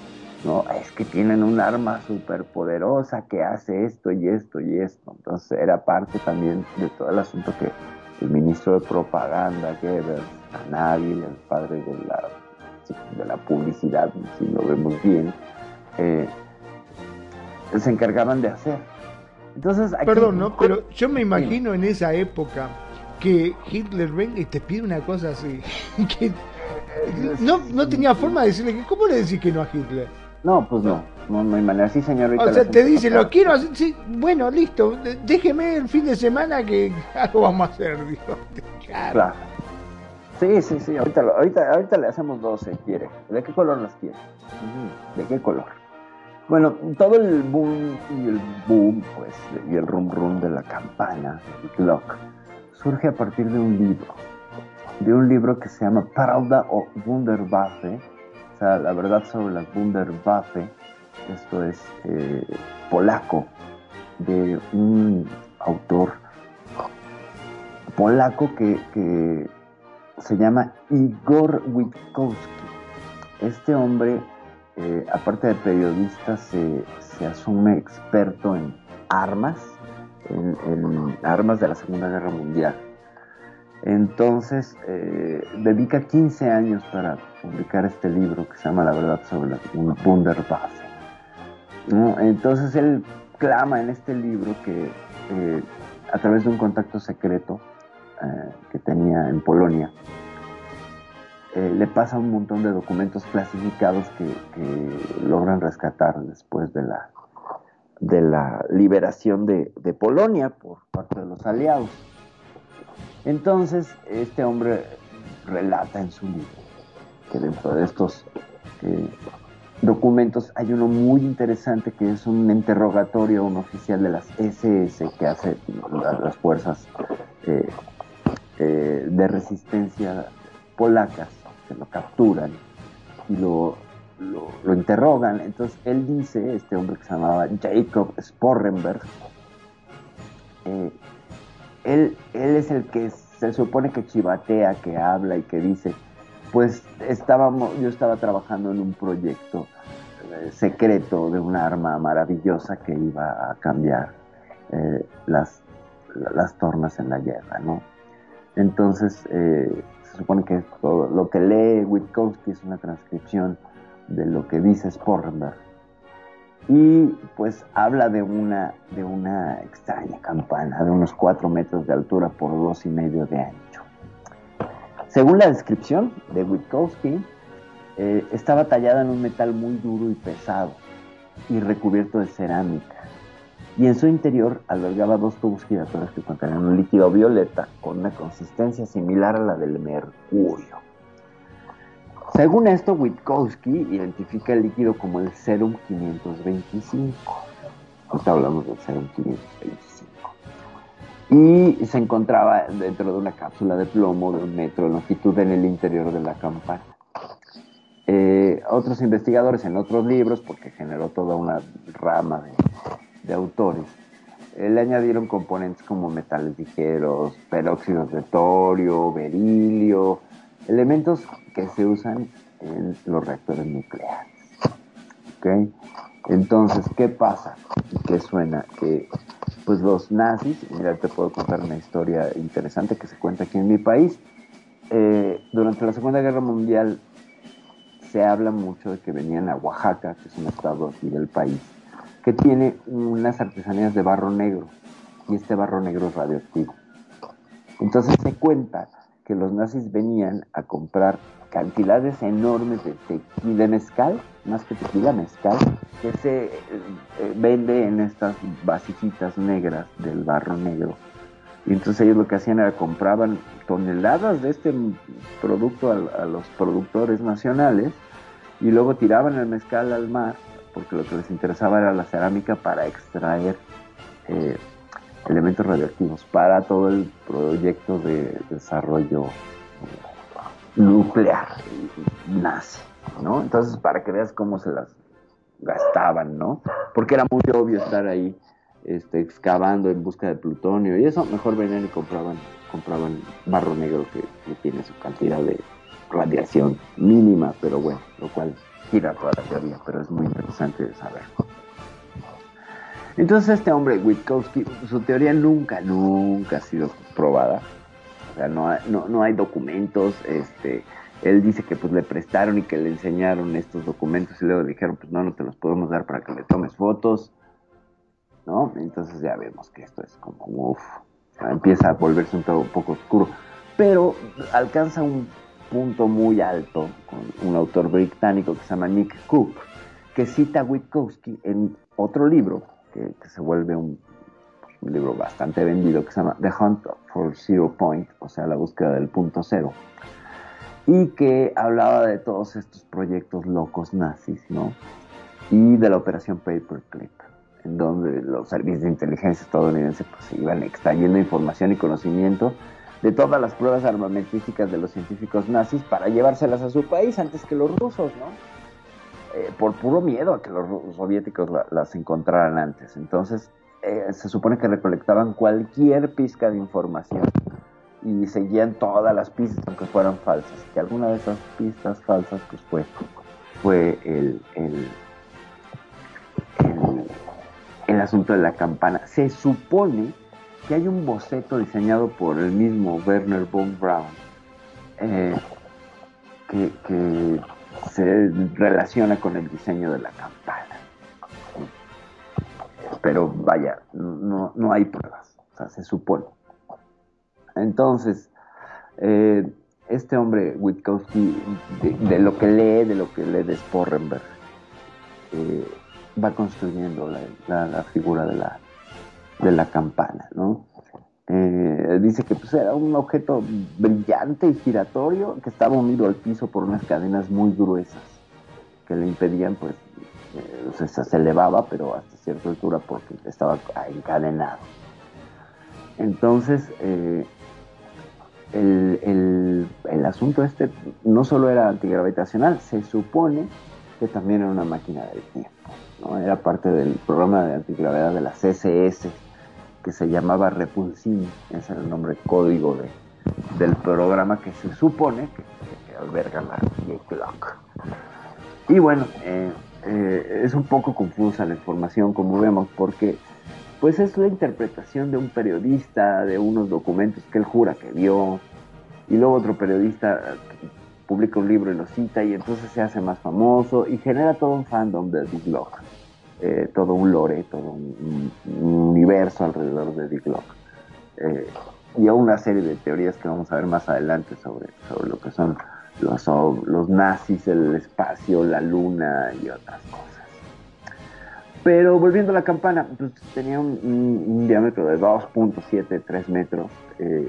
¿no? Es que tienen un arma súper poderosa que hace esto y esto y esto. Entonces era parte también de todo el asunto que el ministro de propaganda, Goebbels, Nabil, el padre de la, de la publicidad, si lo vemos bien, eh, se encargaban de hacer. Entonces, aquí- Perdón, ¿no? Pero yo me imagino en esa época que Hitler venga y te pide una cosa así. que no, no tenía forma de decirle que, ¿cómo le decís que no a Hitler? No, pues no, no, no hay manera. Sí, señor. ahorita O sea, te dice, lo quiero hacer, sí, bueno, listo, déjeme el fin de semana que algo vamos a hacer, digo. Claro. Claro. Sí, sí, sí. Ahorita, ahorita, ahorita le hacemos dos, si quiere. ¿De qué color las quiere? ¿De qué color? Bueno, todo el boom y el boom, pues, y el rum rum de la campana, el clock, surge a partir de un libro. De un libro que se llama Pravda o Wunderwaffe, o sea, la verdad sobre la Wunderwaffe. Esto es eh, polaco, de un autor polaco que se llama Igor Witkowski. Este hombre, eh, aparte de periodista, se, se asume experto en armas, en, armas de la Segunda Guerra Mundial. Entonces, eh, dedica 15 años para publicar este libro que se llama La verdad sobre la Wunderwaffe. ¿no? Entonces, él clama en este libro que eh, a través de un contacto secreto eh, que tenía en Polonia, eh, le pasa un montón de documentos clasificados que, logran rescatar después de la, de la liberación de, de Polonia por parte de los aliados. Entonces, este hombre relata en su libro que dentro de estos eh, documentos, hay uno muy interesante que es un interrogatorio a un oficial de las SS que hace las, las fuerzas eh, eh, de resistencia polacas, que lo capturan y lo, lo, interrogan. Entonces él dice, este hombre que se llamaba Jacob Sporrenberg, eh, él, él es el que se supone que chivatea, que habla y que dice, pues estábamos, yo estaba trabajando en un proyecto eh, secreto de un arma maravillosa que iba a cambiar las, las tornas en la guerra, ¿no? Entonces, eh, se supone que todo lo que lee Witkowski es una transcripción de lo que dice Sporrenberg. Y pues habla de una, de una extraña campana de unos 4 metros de altura por dos y medio de ancho. Según la descripción de Witkowski, eh, estaba tallada en un metal muy duro y pesado y recubierto de cerámica. Y en su interior albergaba dos tubos giratorios que contenían un líquido violeta con una consistencia similar a la del mercurio. Según esto, Witkowski identifica el líquido como el Serum 525. Ahorita hablamos del Serum 525. Y se encontraba dentro de una cápsula de plomo de un metro de longitud en el interior de la campana. Eh, otros investigadores en otros libros, porque generó toda una rama de, de autores, eh, le añadieron componentes como metales ligeros, peróxidos de torio, berilio, elementos que se usan en los reactores nucleares. ¿Ok? Entonces, ¿qué pasa? ¿Qué suena? Que pues los nazis, mira, te puedo contar una historia interesante que se cuenta aquí en mi país. Eh, durante la Segunda Guerra Mundial se habla mucho de que venían a Oaxaca, que es un estado aquí del país, que tiene unas artesanías de barro negro, y este barro negro es radioactivo. Entonces se cuenta que los nazis venían a comprar cantidades enormes de tequila, de mezcal, más que tequila, mezcal, que se eh, eh, vende en estas vasijitas negras del barro negro. Y entonces ellos lo que hacían era compraban toneladas de este producto a, a los productores nacionales y luego tiraban el mezcal al mar, porque lo que les interesaba era la cerámica para extraer eh, elementos radioactivos para todo el proyecto de desarrollo nuclear nazi, ¿no? Entonces, para que veas cómo se las gastaban, ¿no? Porque era muy obvio estar ahí este, excavando en busca de plutonio y eso, mejor venían y compraban, compraban barro negro que tiene su cantidad de radiación mínima, pero bueno, lo cual gira toda la teoría, pero es muy interesante de saber. Entonces este hombre, Witkowski, su teoría nunca, nunca ha sido probada. O sea, no, hay- no, no hay documentos. Este, él dice que pues le prestaron y que le enseñaron estos documentos y luego dijeron, pues no, no te los podemos dar para que le tomes fotos. ¿No? Entonces ya vemos que esto es como, uff, empieza a volverse un, todo un poco oscuro. Pero alcanza un punto muy alto con un autor británico que se llama Nick Cook, que cita a Witkowski en otro libro, que, que se vuelve un, un libro bastante vendido, que se llama The Hunt for Zero Point, o sea, la búsqueda del punto cero, y que hablaba de todos estos proyectos locos nazis, ¿no? Y de la operación Paperclip, en donde los servicios de inteligencia estadounidenses pues, iban extrayendo información y conocimiento de todas las pruebas armamentísticas de los científicos nazis para llevárselas a su país antes que los rusos, ¿no? Eh, por puro miedo a que los soviéticos la- las encontraran antes. Entonces, eh, se supone que recolectaban cualquier pizca de información y seguían todas las pistas, aunque fueran falsas. Que alguna de esas pistas falsas, pues fue, fue el, el, el asunto de la campana. Se supone que hay un boceto diseñado por el mismo Werner von Braun eh, que, se relaciona con el diseño de la campana. Pero vaya, no, no hay pruebas, se supone. Entonces, eh, este hombre, Witkowski, de, lo que lee, de lo que lee de Sporrenberg, eh, va construyendo la- la figura de la, de la campana, ¿no? Eh, dice que pues, era un objeto brillante y giratorio que estaba unido al piso por unas cadenas muy gruesas. que le impedían, pues eh, se, elevaba, pero hasta cierta altura porque estaba encadenado. Entonces, eh, el, el- el asunto este no solo era antigravitacional, se supone que también era una máquina del tiempo. ¿no? Era parte del programa de antigravedad de la CSS que se llamaba Repulsin, ese era el nombre código de, del programa que se supone que, alberga la J-Clock. Y bueno, eh, eh, es un poco confusa la información, como vemos, porque pues es la interpretación de un periodista de unos documentos que él jura que vio, y luego otro periodista eh, publica un libro y lo cita, y entonces se hace más famoso y genera todo un fandom de Glock, eh, todo un lore, todo un, un- un universo alrededor de Dick Glock. Eh, y a una serie de teorías que vamos a ver más adelante sobre, sobre lo que son los, los nazis, el espacio, la luna y otras cosas. Pero volviendo a la campana, pues, tenía un, diámetro de 2.73 metros eh,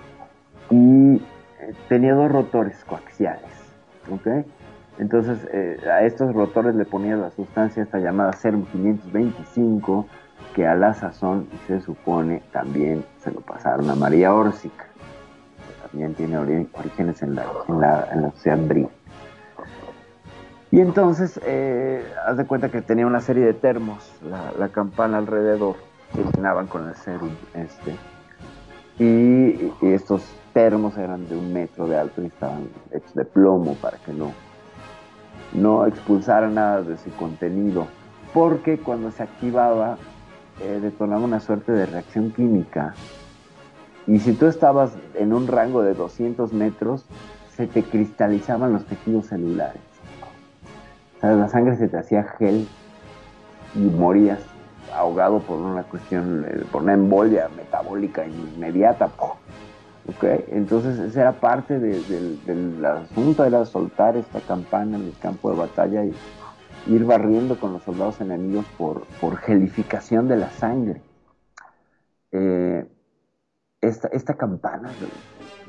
y tenía dos rotores coaxiales. ¿ok? Entonces eh, a estos rotores le ponía la sustancia esta llamada serum 525 que a la sazón se supone también se lo pasaron a María Orsic, que también tiene orígenes en la, en la, en la sociedad. Y entonces, eh, haz de cuenta que tenía una serie de termos, la, la campana alrededor, que llenaban con el serum este. Y estos termos eran de un metro de alto y estaban hechos de plomo para que no, no expulsara nada de su contenido. Porque cuando se activaba, eh, detonaba una suerte de reacción química. Y si tú estabas en un rango de 200 metros, se te cristalizaban los tejidos celulares. La sangre se te hacía gel y morías ahogado por una cuestión, eh, por una embolia metabólica inmediata. Entonces esa era parte de- del, del asunto, era soltar esta campana en el campo de batalla y ir barriendo con los soldados enemigos por, gelificación de la sangre. Eh, esta, campana,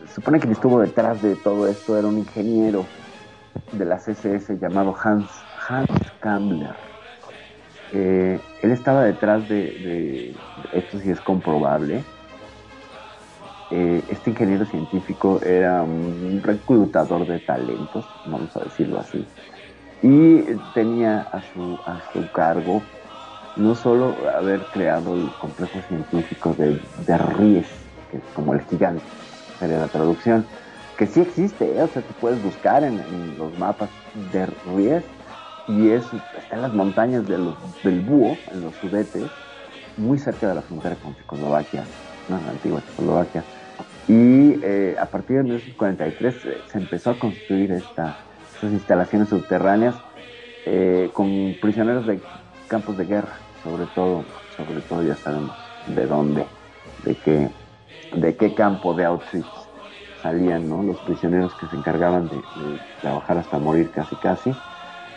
se supone que estuvo detrás de todo esto, era un ingeniero de la CSS llamado Hans, Hans Kambler. Eh, él estaba detrás de, de- esto sí es comprobable. Eh, este ingeniero científico era un reclutador de talentos, vamos a decirlo así, y tenía a su, a su cargo no solo haber creado el complejo científico de, Ries, que es como el gigante, sería la traducción, que sí existe, ¿eh? o sea, tú puedes buscar en, en los mapas de Ries y es, está en las montañas de del Búho, en los Sudetes, muy cerca de la frontera con Checoslovaquia, no, la antigua Checoslovaquia. Y eh, a partir de 1943 eh, se empezó a construir esta, estas instalaciones subterráneas eh, con prisioneros de campos de guerra, sobre todo, sobre todo ya sabemos de dónde, de qué, de qué campo de Auschwitz salían ¿no? los prisioneros que se encargaban de, trabajar hasta morir casi casi.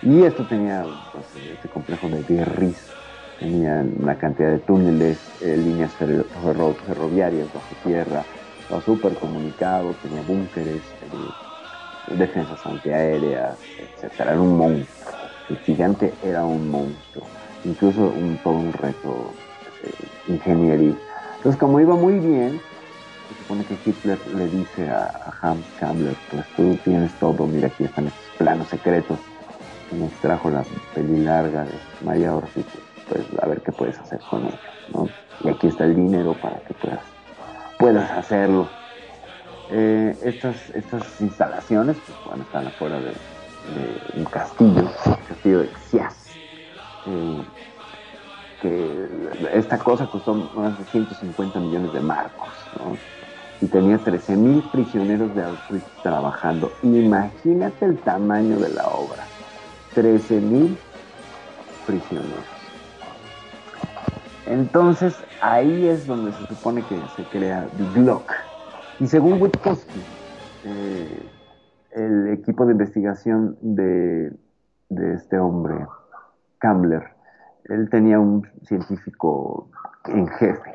Y esto tenía pues, este complejo de Bierris, tenía una cantidad de túneles, líneas ferro- ferro- ferroviarias bajo tierra, estaba súper comunicado, tenía búnkeres, eh, defensas antiaéreas, etcétera. Era un monstruo. El gigante era un monstruo. Incluso un, todo un reto eh, ingenieril. Entonces, como iba muy bien, se supone que Hitler le dice a, a Hans pues tú tienes todo, mira aquí están estos planos secretos que nos trajo la peli larga de María Orsi, pues a ver qué puedes hacer con ellos, ¿no? Y aquí está el dinero para que puedas, puedas hacerlo. Eh, estas, estas instalaciones, pues bueno, están afuera de, un castillo, el castillo de Xias, eh, que esta cosa costó más de 150 millones de marcos, ¿no? Y tenía 13.000 prisioneros de Auschwitz trabajando. Imagínate el tamaño de la obra. 13.000 prisioneros. Entonces, ahí es donde se supone que se crea The Glock. Y según Witkowski, eh, el equipo de investigación de, de este hombre, Kambler, él tenía un científico en jefe,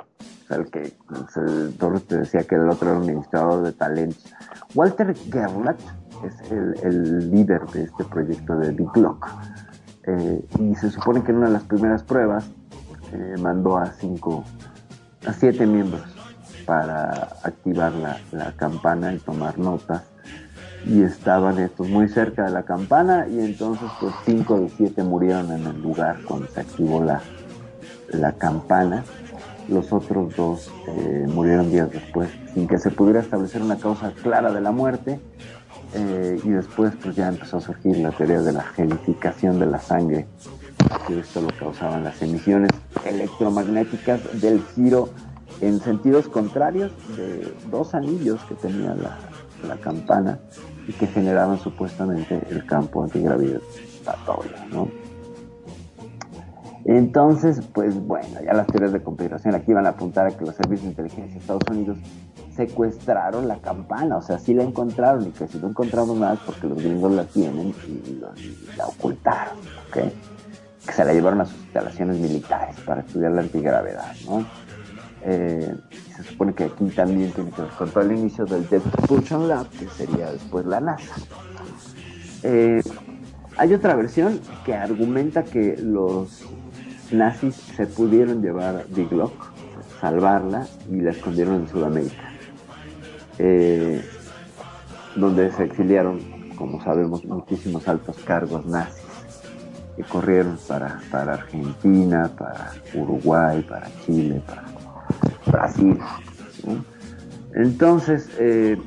o el que el Torres te decía que el otro era un administrador de talentos. Walter Gerlach es el, el líder de este proyecto de The Glock. Eh, y se supone que en una de las primeras pruebas eh, mandó a cinco, a siete miembros para activar la, campana y tomar notas. Y estaban estos muy cerca de la campana y entonces pues cinco de siete murieron en el lugar cuando se activó la, la campana. Los otros dos eh, murieron días después, sin que se pudiera establecer una causa clara de la muerte. Eh, y después pues ya empezó a surgir la teoría de la genificación de la sangre, que esto lo causaban las emisiones electromagnéticas del giro en sentidos contrarios de dos anillos que tenía la, la campana y que generaban supuestamente el campo antigravitatorio, ¿no? Entonces, pues bueno, ya las teorías de conspiración aquí van a apuntar a que los servicios de inteligencia de Estados Unidos secuestraron la campana, o sea, sí la encontraron y que si no encontramos nada es porque los gringos la tienen y, y la ocultaron, ¿ok? Que se la llevaron a sus instalaciones militares para estudiar la antigravedad, ¿no? Eh, se supone que aquí también tiene que ver con todo el inicio del Jet Propulsion Lab, que sería después la NASA. Eh, hay otra versión que argumenta que los nazis se pudieron llevar Big Lock, salvarla y la escondieron en Sudamérica, eh, donde se exiliaron, como sabemos, muchísimos altos cargos nazis que corrieron para, para Argentina, para Uruguay, para Chile, para Brasil. Entonces, eh,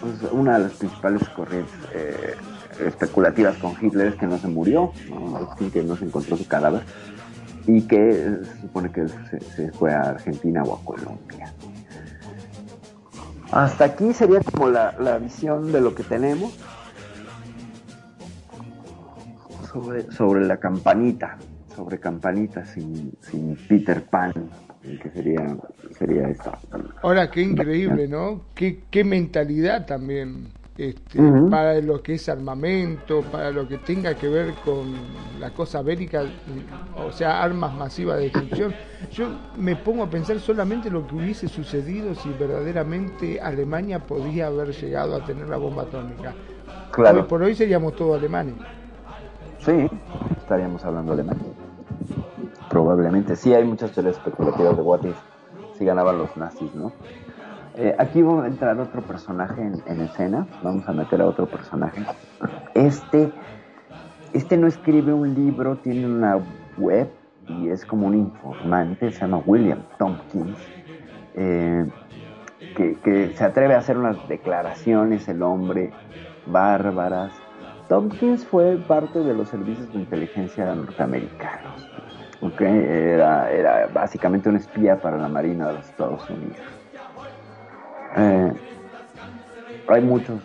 pues, una de las principales corrientes eh, especulativas con Hitler es que no se murió, ¿no? Es que no se encontró su cadáver y que se supone que se, se fue a Argentina o a Colombia. Hasta aquí sería como la, la visión de lo que tenemos sobre, sobre la campanita, sobre campanita sin, sin Peter Pan, que sería, sería esta. Ahora, qué increíble, ¿no? Qué, qué mentalidad también este, para lo que es armamento, para lo que tenga que ver con la cosa bélica, o sea, armas masivas de destrucción. Yo me pongo a pensar solamente lo que hubiese sucedido si verdaderamente Alemania podía haber llegado a tener la bomba atómica. Claro. Hoy por hoy seríamos todos alemanes. Sí, estaríamos hablando alemán. Probablemente. Sí, hay muchas teorías especulativas de what if si ganaban los nazis, ¿no? Eh, aquí va a entrar otro personaje en, en escena. Vamos a meter a otro personaje. Este, este no escribe un libro, tiene una web y es como un informante. Se llama William Tompkins. eh, que, que se atreve a hacer unas declaraciones, el hombre, bárbaras. Tompkins fue parte de los servicios de inteligencia norteamericanos. ¿ok? Era, era básicamente un espía para la Marina de los Estados Unidos. Eh, hay muchos,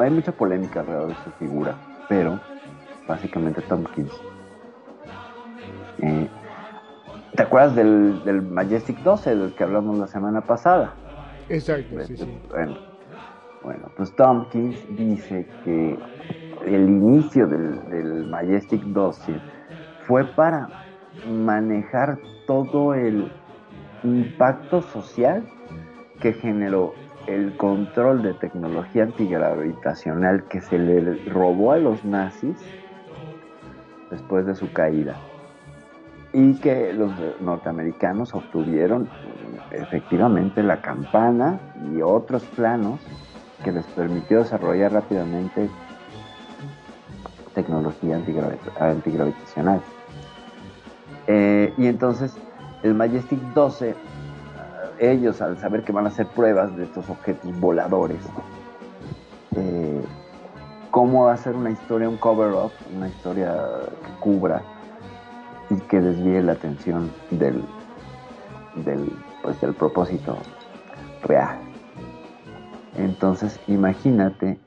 hay mucha polémica alrededor de su figura, pero básicamente Tompkins. eh, ¿Te acuerdas del, del Majestic 12 del que hablamos la semana pasada? Exacto, sí, sí. Bueno, bueno, pues Tompkins dice que el inicio del, Majestic 12 fue para manejar todo el impacto social que generó el control de tecnología antigravitacional que se le robó a los nazis después de su caída. Y que los norteamericanos obtuvieron efectivamente la campana y otros planos que les permitió desarrollar rápidamente tecnología antigravi- antigravitacional. Eh, y entonces el Majestic 12, eh, ellos al saber que van a hacer pruebas de estos objetos voladores, eh, cómo hacer una historia, un cover-up, una historia que cubra y que desvíe la atención del, del, pues, del propósito real. Entonces, imagínate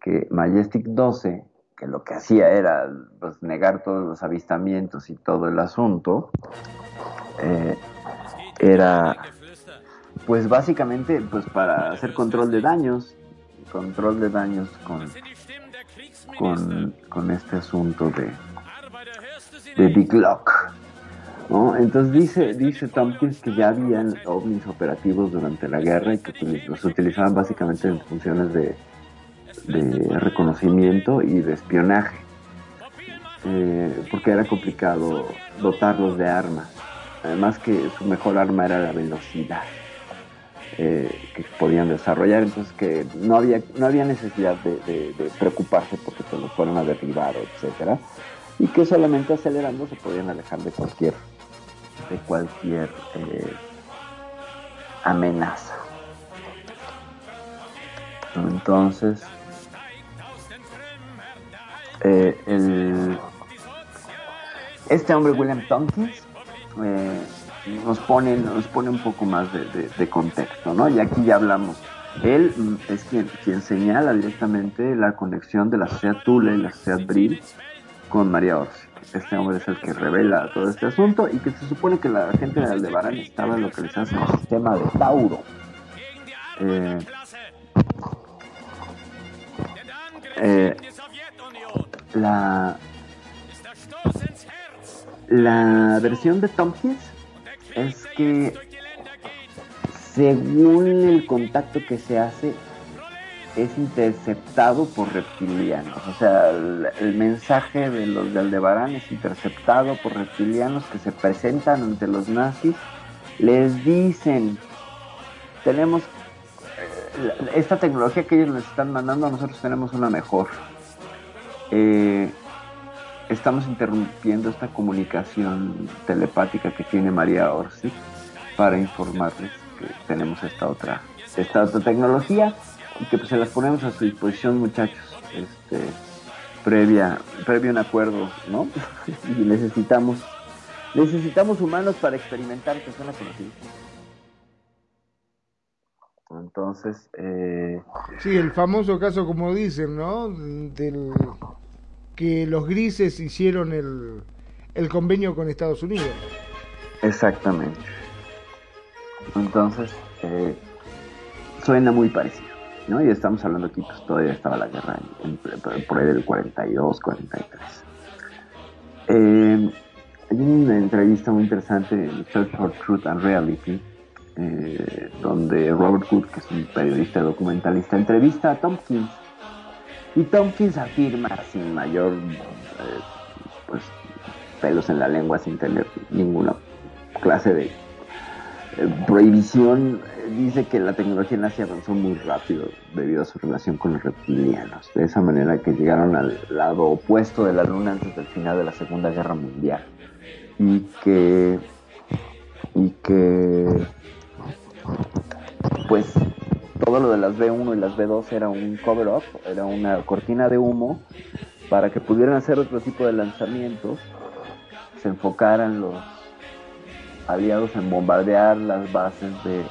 que Majestic 12, que lo que hacía era pues, negar todos los avistamientos y todo el asunto, eh, era pues básicamente pues para hacer control de daños, control de daños con, con, este asunto de, de Big Lock. ¿no? Entonces dice, dice Tompkins que ya habían ovnis operativos durante la guerra y que utili- los utilizaban básicamente en funciones de, de reconocimiento y de espionaje. eh, porque era complicado dotarlos de armas. Además que su mejor arma era la velocidad eh, que podían desarrollar, entonces que no había, no había necesidad de, preocuparse porque se los fueran a derribar, etcétera, y que solamente acelerando se podían alejar de cualquier, de cualquier eh, amenaza. Entonces, eh, el- este hombre, William Tompkins, eh, nos, pone, nos pone un poco más de, de- contexto, ¿no? Y aquí ya hablamos. Él mm, es quien, quien señala directamente la conexión de la sociedad Tule y la sociedad Brill con María Orsi. Este hombre es el que revela todo este asunto y que se supone que la gente de Aldebarán estaba localizada en el sistema de Tauro. Eh, eh, la, la versión de Tompkins es que según el contacto que se hace es interceptado por reptilianos. O sea, el, el mensaje de los de Aldebarán es interceptado por reptilianos que se presentan ante los nazis. Les dicen, tenemos eh, esta tecnología que ellos nos están mandando, nosotros tenemos una mejor. Eh, estamos interrumpiendo esta comunicación telepática que tiene María Orsi para informarles que tenemos esta otra, esta otra tecnología que pues se las ponemos a su disposición muchachos, este, previa, previo un acuerdo, ¿no? y necesitamos, necesitamos humanos para experimentar, que suena conocido. Entonces, eh, Sí, el famoso caso, como dicen, ¿no? Del que los grises hicieron el, el convenio con Estados Unidos. Exactamente. Entonces, eh, suena muy parecido, ¿no? Y estamos hablando aquí, pues todavía estaba la guerra en- en- por- ahí del 42, 43. Eh, hay una entrevista muy interesante en Search for Truth and Reality, eh, donde Robert Wood, que es un periodista documentalista, entrevista a Tompkins. Y Tompkins afirma sin mayor eh, pues, pelos en la lengua, sin tener ninguna clase de eh, prohibición, dice que la tecnología nazi avanzó muy rápido debido a su relación con los reptilianos. De esa manera que llegaron al lado opuesto de la luna antes del final de la Segunda Guerra Mundial. Y que. Y que. Pues todo lo de las B1 y las B2 era un cover-up, era una cortina de humo para que pudieran hacer otro tipo de lanzamientos, se enfocaran los aliados en bombardear las bases de,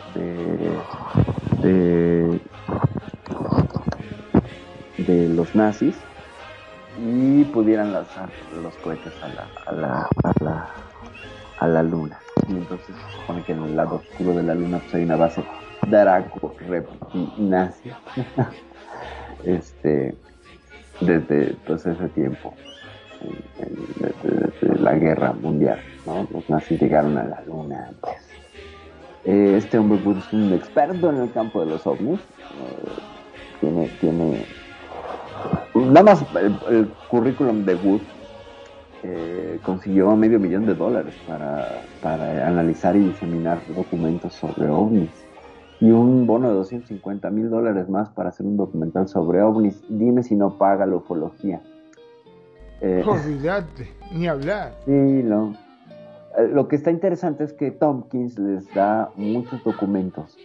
de, los nazis y pudieran lanzar los cohetes a la, a la, a la luna. Y entonces se supone que en el lado oscuro de la luna pues, hay una base Draco nazi este desde pues, ese tiempo desde, la guerra mundial ¿no? los nazis llegaron a la luna antes. Eh, este hombre pues, es un experto en el campo de los ovnis. Eh, tiene tiene nada más el currículum de Wood eh, consiguió medio millón de dólares para, para analizar y diseminar documentos sobre ovnis y un bono de 250 mil dólares más para hacer un documental sobre ovnis. Dime si no paga la ufología. Eh, Olvídate, ni hablar. sí, no. Eh, Lo que está interesante es que Tompkins les da muchos documentos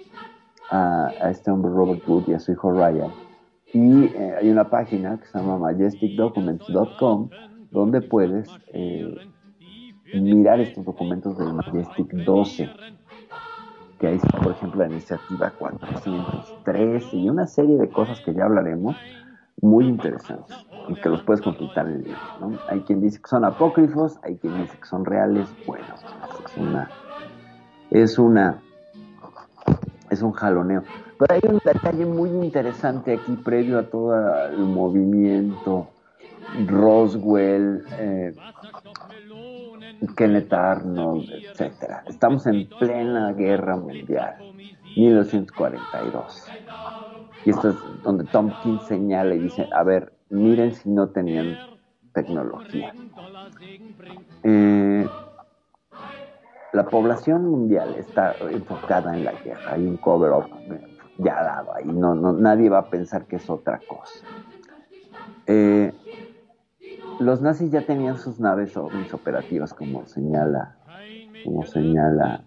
a, a este hombre Robert Wood y a su hijo Ryan. Y eh, hay una página que se llama majesticdocuments.com donde puedes eh, mirar estos documentos del Majestic 12 que ahí por ejemplo, la iniciativa 413 y una serie de cosas que ya hablaremos muy interesantes y que los puedes consultar en libro. ¿no? Hay quien dice que son apócrifos, hay quien dice que son reales. Bueno, es una, es una, es un jaloneo. Pero hay un detalle muy interesante aquí previo a todo el movimiento Roswell, eh, Kenneth Arnold, etcétera. Estamos en plena guerra mundial, 1942. Y esto es donde Tompkins señala y dice, a ver, miren si no tenían tecnología. Eh, la población mundial está enfocada en la guerra, hay un cover-up ya dado ahí, no, no, nadie va a pensar que es otra cosa. Eh, los nazis ya tenían sus naves ovnis operativas, como señala, como señala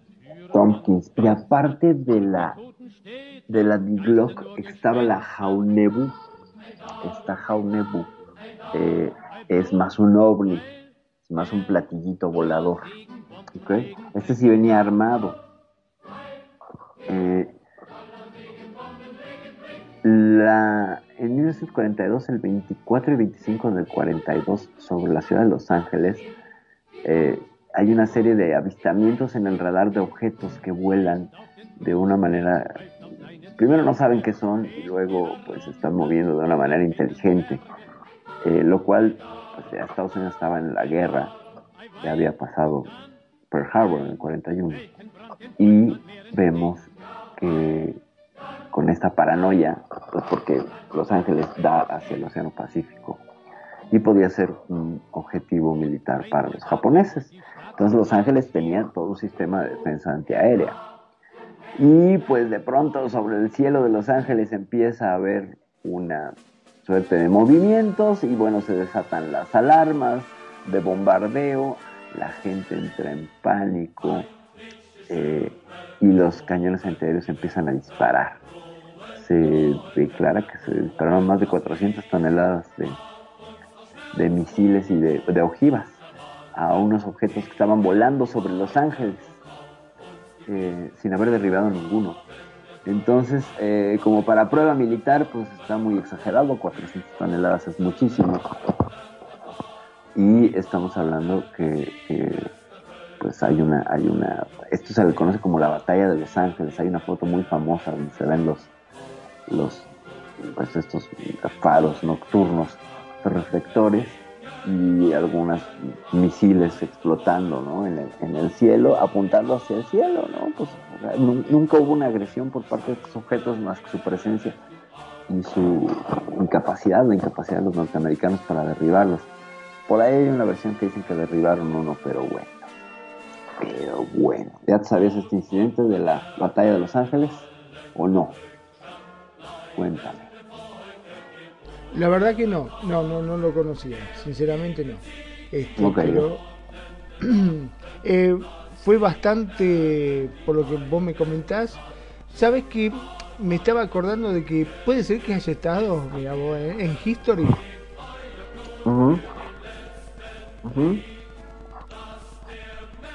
Tompkins, y aparte de la de la Glock estaba la Jaunebu, esta Jaunebu eh, es más un ovni, es más un platillito volador. Este sí venía armado. Eh, la, en 1942, el 24 y 25 del 42, sobre la ciudad de Los Ángeles, eh, hay una serie de avistamientos en el radar de objetos que vuelan de una manera primero no saben qué son y luego pues se están moviendo de una manera inteligente, eh, lo cual pues Estados Unidos estaba en la guerra, ya había pasado Pearl Harbor en el 41 y vemos que con esta paranoia, pues porque Los Ángeles da hacia el Océano Pacífico y podía ser un objetivo militar para los japoneses. Entonces Los Ángeles tenía todo un sistema de defensa antiaérea y pues de pronto sobre el cielo de Los Ángeles empieza a haber una suerte de movimientos y bueno, se desatan las alarmas de bombardeo, la gente entra en pánico eh, y los cañones antiaéreos empiezan a disparar. Se declara que se dispararon más de 400 toneladas de, de misiles y de, de ojivas a unos objetos que estaban volando sobre Los Ángeles eh, sin haber derribado ninguno. Entonces, eh, como para prueba militar, pues está muy exagerado, 400 toneladas es muchísimo. Y estamos hablando que, que, pues hay una, hay una, esto se le conoce como la batalla de Los Ángeles, hay una foto muy famosa donde se ven los, los, pues estos faros nocturnos, reflectores, y algunos misiles explotando ¿no? en, el, cielo, apuntando hacia el cielo. ¿no? Pues, nunca hubo una agresión por parte de estos objetos más que su presencia y su incapacidad, la incapacidad de los norteamericanos para derribarlos. Por ahí hay una versión que dicen que derribaron uno, pero bueno. Pero bueno. ¿Ya sabías este incidente de la batalla de Los Ángeles o no? Cuéntame. La verdad que no, no, no, no lo conocía, sinceramente no. Este, Ok. Pero eh, fue bastante, por lo que vos me comentás, sabes que me estaba acordando de que puede ser que haya estado, mira vos, eh, en History. Ujú. Ujú.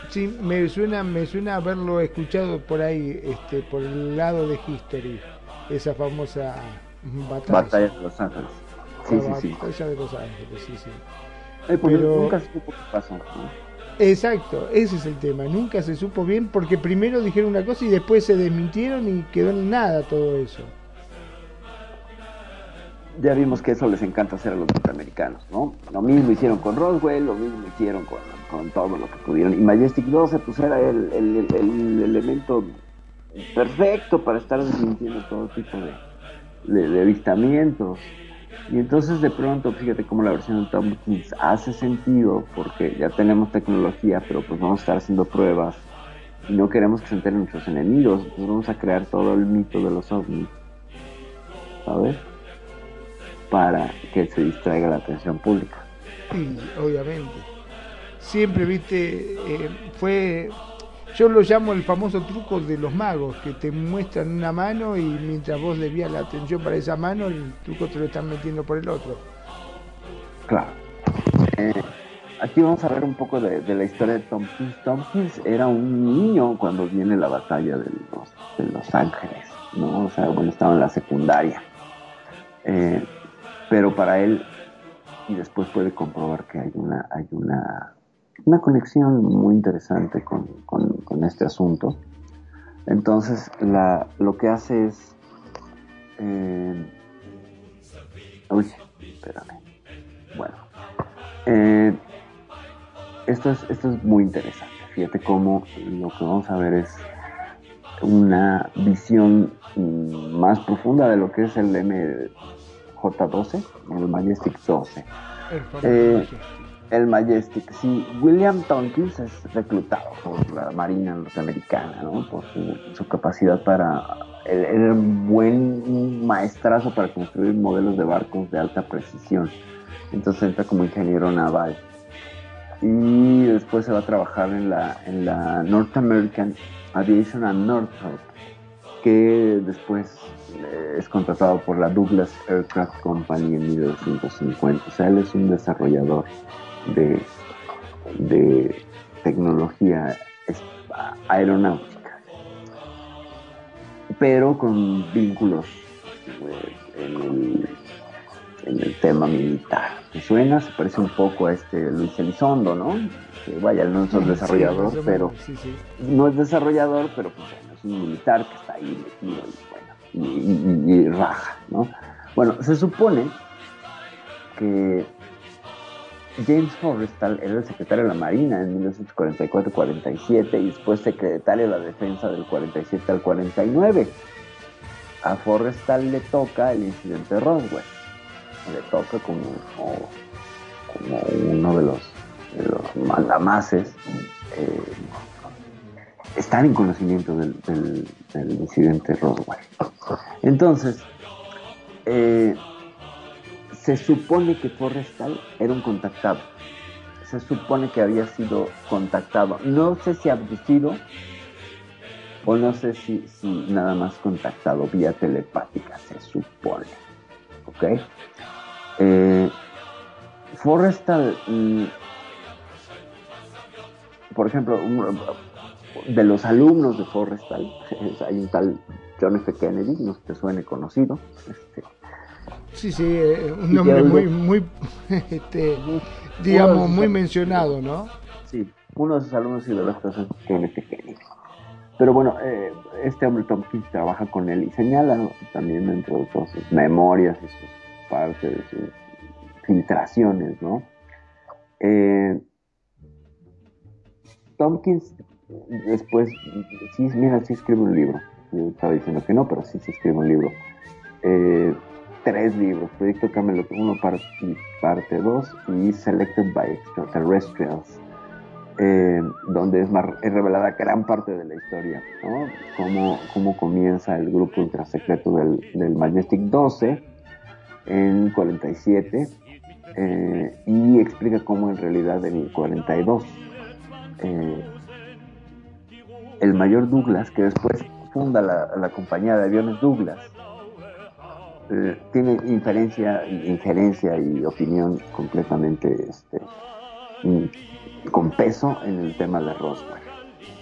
Sí, me suena, me suena haberlo escuchado por ahí, este, por el lado de History, esa famosa batalla. Batalla de Los Ángeles. Sí, sí, sí. batalla de Los Ángeles, sí, sí. Ay, pues Pero- nunca supo qué pasó. ¿no? Exacto, ese es el tema. Nunca se supo bien porque primero dijeron una cosa y después se desmintieron y quedó en nada todo eso. Ya vimos que eso les encanta hacer a los norteamericanos, ¿no? Lo mismo hicieron con Roswell, lo mismo hicieron con, con todo lo que pudieron. Y Majestic 12, pues era el, el- el- el elemento perfecto para estar desmintiendo todo tipo de, de, avistamientos. Y entonces de pronto, fíjate cómo la versión de Tompkins hace sentido, porque ya tenemos tecnología, pero pues vamos a estar haciendo pruebas y no queremos que se enteren nuestros enemigos, entonces vamos a crear todo el mito de los ovnis, ¿sabes? Para que se distraiga la atención pública. Y obviamente. Siempre, viste, eh, fue. Yo lo llamo el famoso truco de los magos, que te muestran una mano y mientras vos desvías la atención para esa mano, el truco te lo están metiendo por el otro. Claro. Eh, aquí vamos a ver un poco de, la historia de Tompkins. Tompkins era un niño cuando viene la batalla de los, de los Ángeles, ¿no? O sea, bueno, estaba en la secundaria. Eh, pero para él, y después puede comprobar que hay una, hay una, una conexión muy interesante con, con- con este asunto. Entonces, la, lo que hace es... eh, uy, espérame. Bueno, eh, esto, es, esto es muy interesante. Fíjate cómo lo que vamos a ver es una visión más profunda de lo que es el MJ12, el Majestic 12. El Eh. El Majestic, sí. William Tompkins es reclutado por la Marina norteamericana, ¿no? Por su, capacidad para... Él era un buen maestrazo para construir modelos de barcos de alta precisión. Entonces entra como ingeniero naval. Y después se va a trabajar en la, en la North American Aviation and Northrop, que después eh, es contratado por la Douglas Aircraft Company en 1950. O sea, él es un desarrollador de, de tecnología aeronáutica, pero con vínculos eh, en, el, en el tema militar. ¿Te suena? Se parece un poco a este Luis Elizondo, ¿no? Que vaya, él no es un desarrollador, pero menos, sí, sí. no es desarrollador, pero pues bueno, es un militar que está ahí metido y bueno, y, raja, ¿no? Bueno, se supone que James Forrestal era el secretario de la Marina en 1944-47 y después secretario de la Defensa del 47 al 49. A Forrestal le toca el incidente de Roswell. Le toca como, como, uno de los, de los estar en conocimiento del incidente Roswell. Entonces, eh, se supone que Forrestal era un contactado. Se supone que había sido contactado. No sé si abducido o no sé si, si nada más contactado vía telepática, se supone. ¿Ok? Eh, Forrestal, mm, por ejemplo, un- de los alumnos de Forrestal, hay un tal John F. Kennedy, no te suene conocido. Este, Sí, sí, eh, un nombre muy, muy, este, digamos, muy mencionado, ¿no? Sí, uno de sus alumnos idólatras es John F. Kennedy. Pero bueno, eh, este hombre Tompkins trabaja con él y señala ¿no? también dentro de todas sus memorias y sus partes de sus filtraciones, ¿no? Eh, Tompkins después, sí, mira, sí escribe un libro. Yo estaba diciendo que no, pero sí, sí escribe un libro. Eh, tres libros, Proyecto Camelot 1, parte, parte 2 y Selected by Extraterrestrials, eh, donde es, es revelada gran parte de la historia, ¿no? Cómo, cómo comienza el grupo ultrasecreto del, del Majestic 12 en 47 eh, y explica cómo en realidad en el 42 eh, el mayor Douglas, que después funda la, compañía de aviones Douglas, eh, tiene inferencia, injerencia y opinión completamente este, mm, con peso en el tema de Roswell.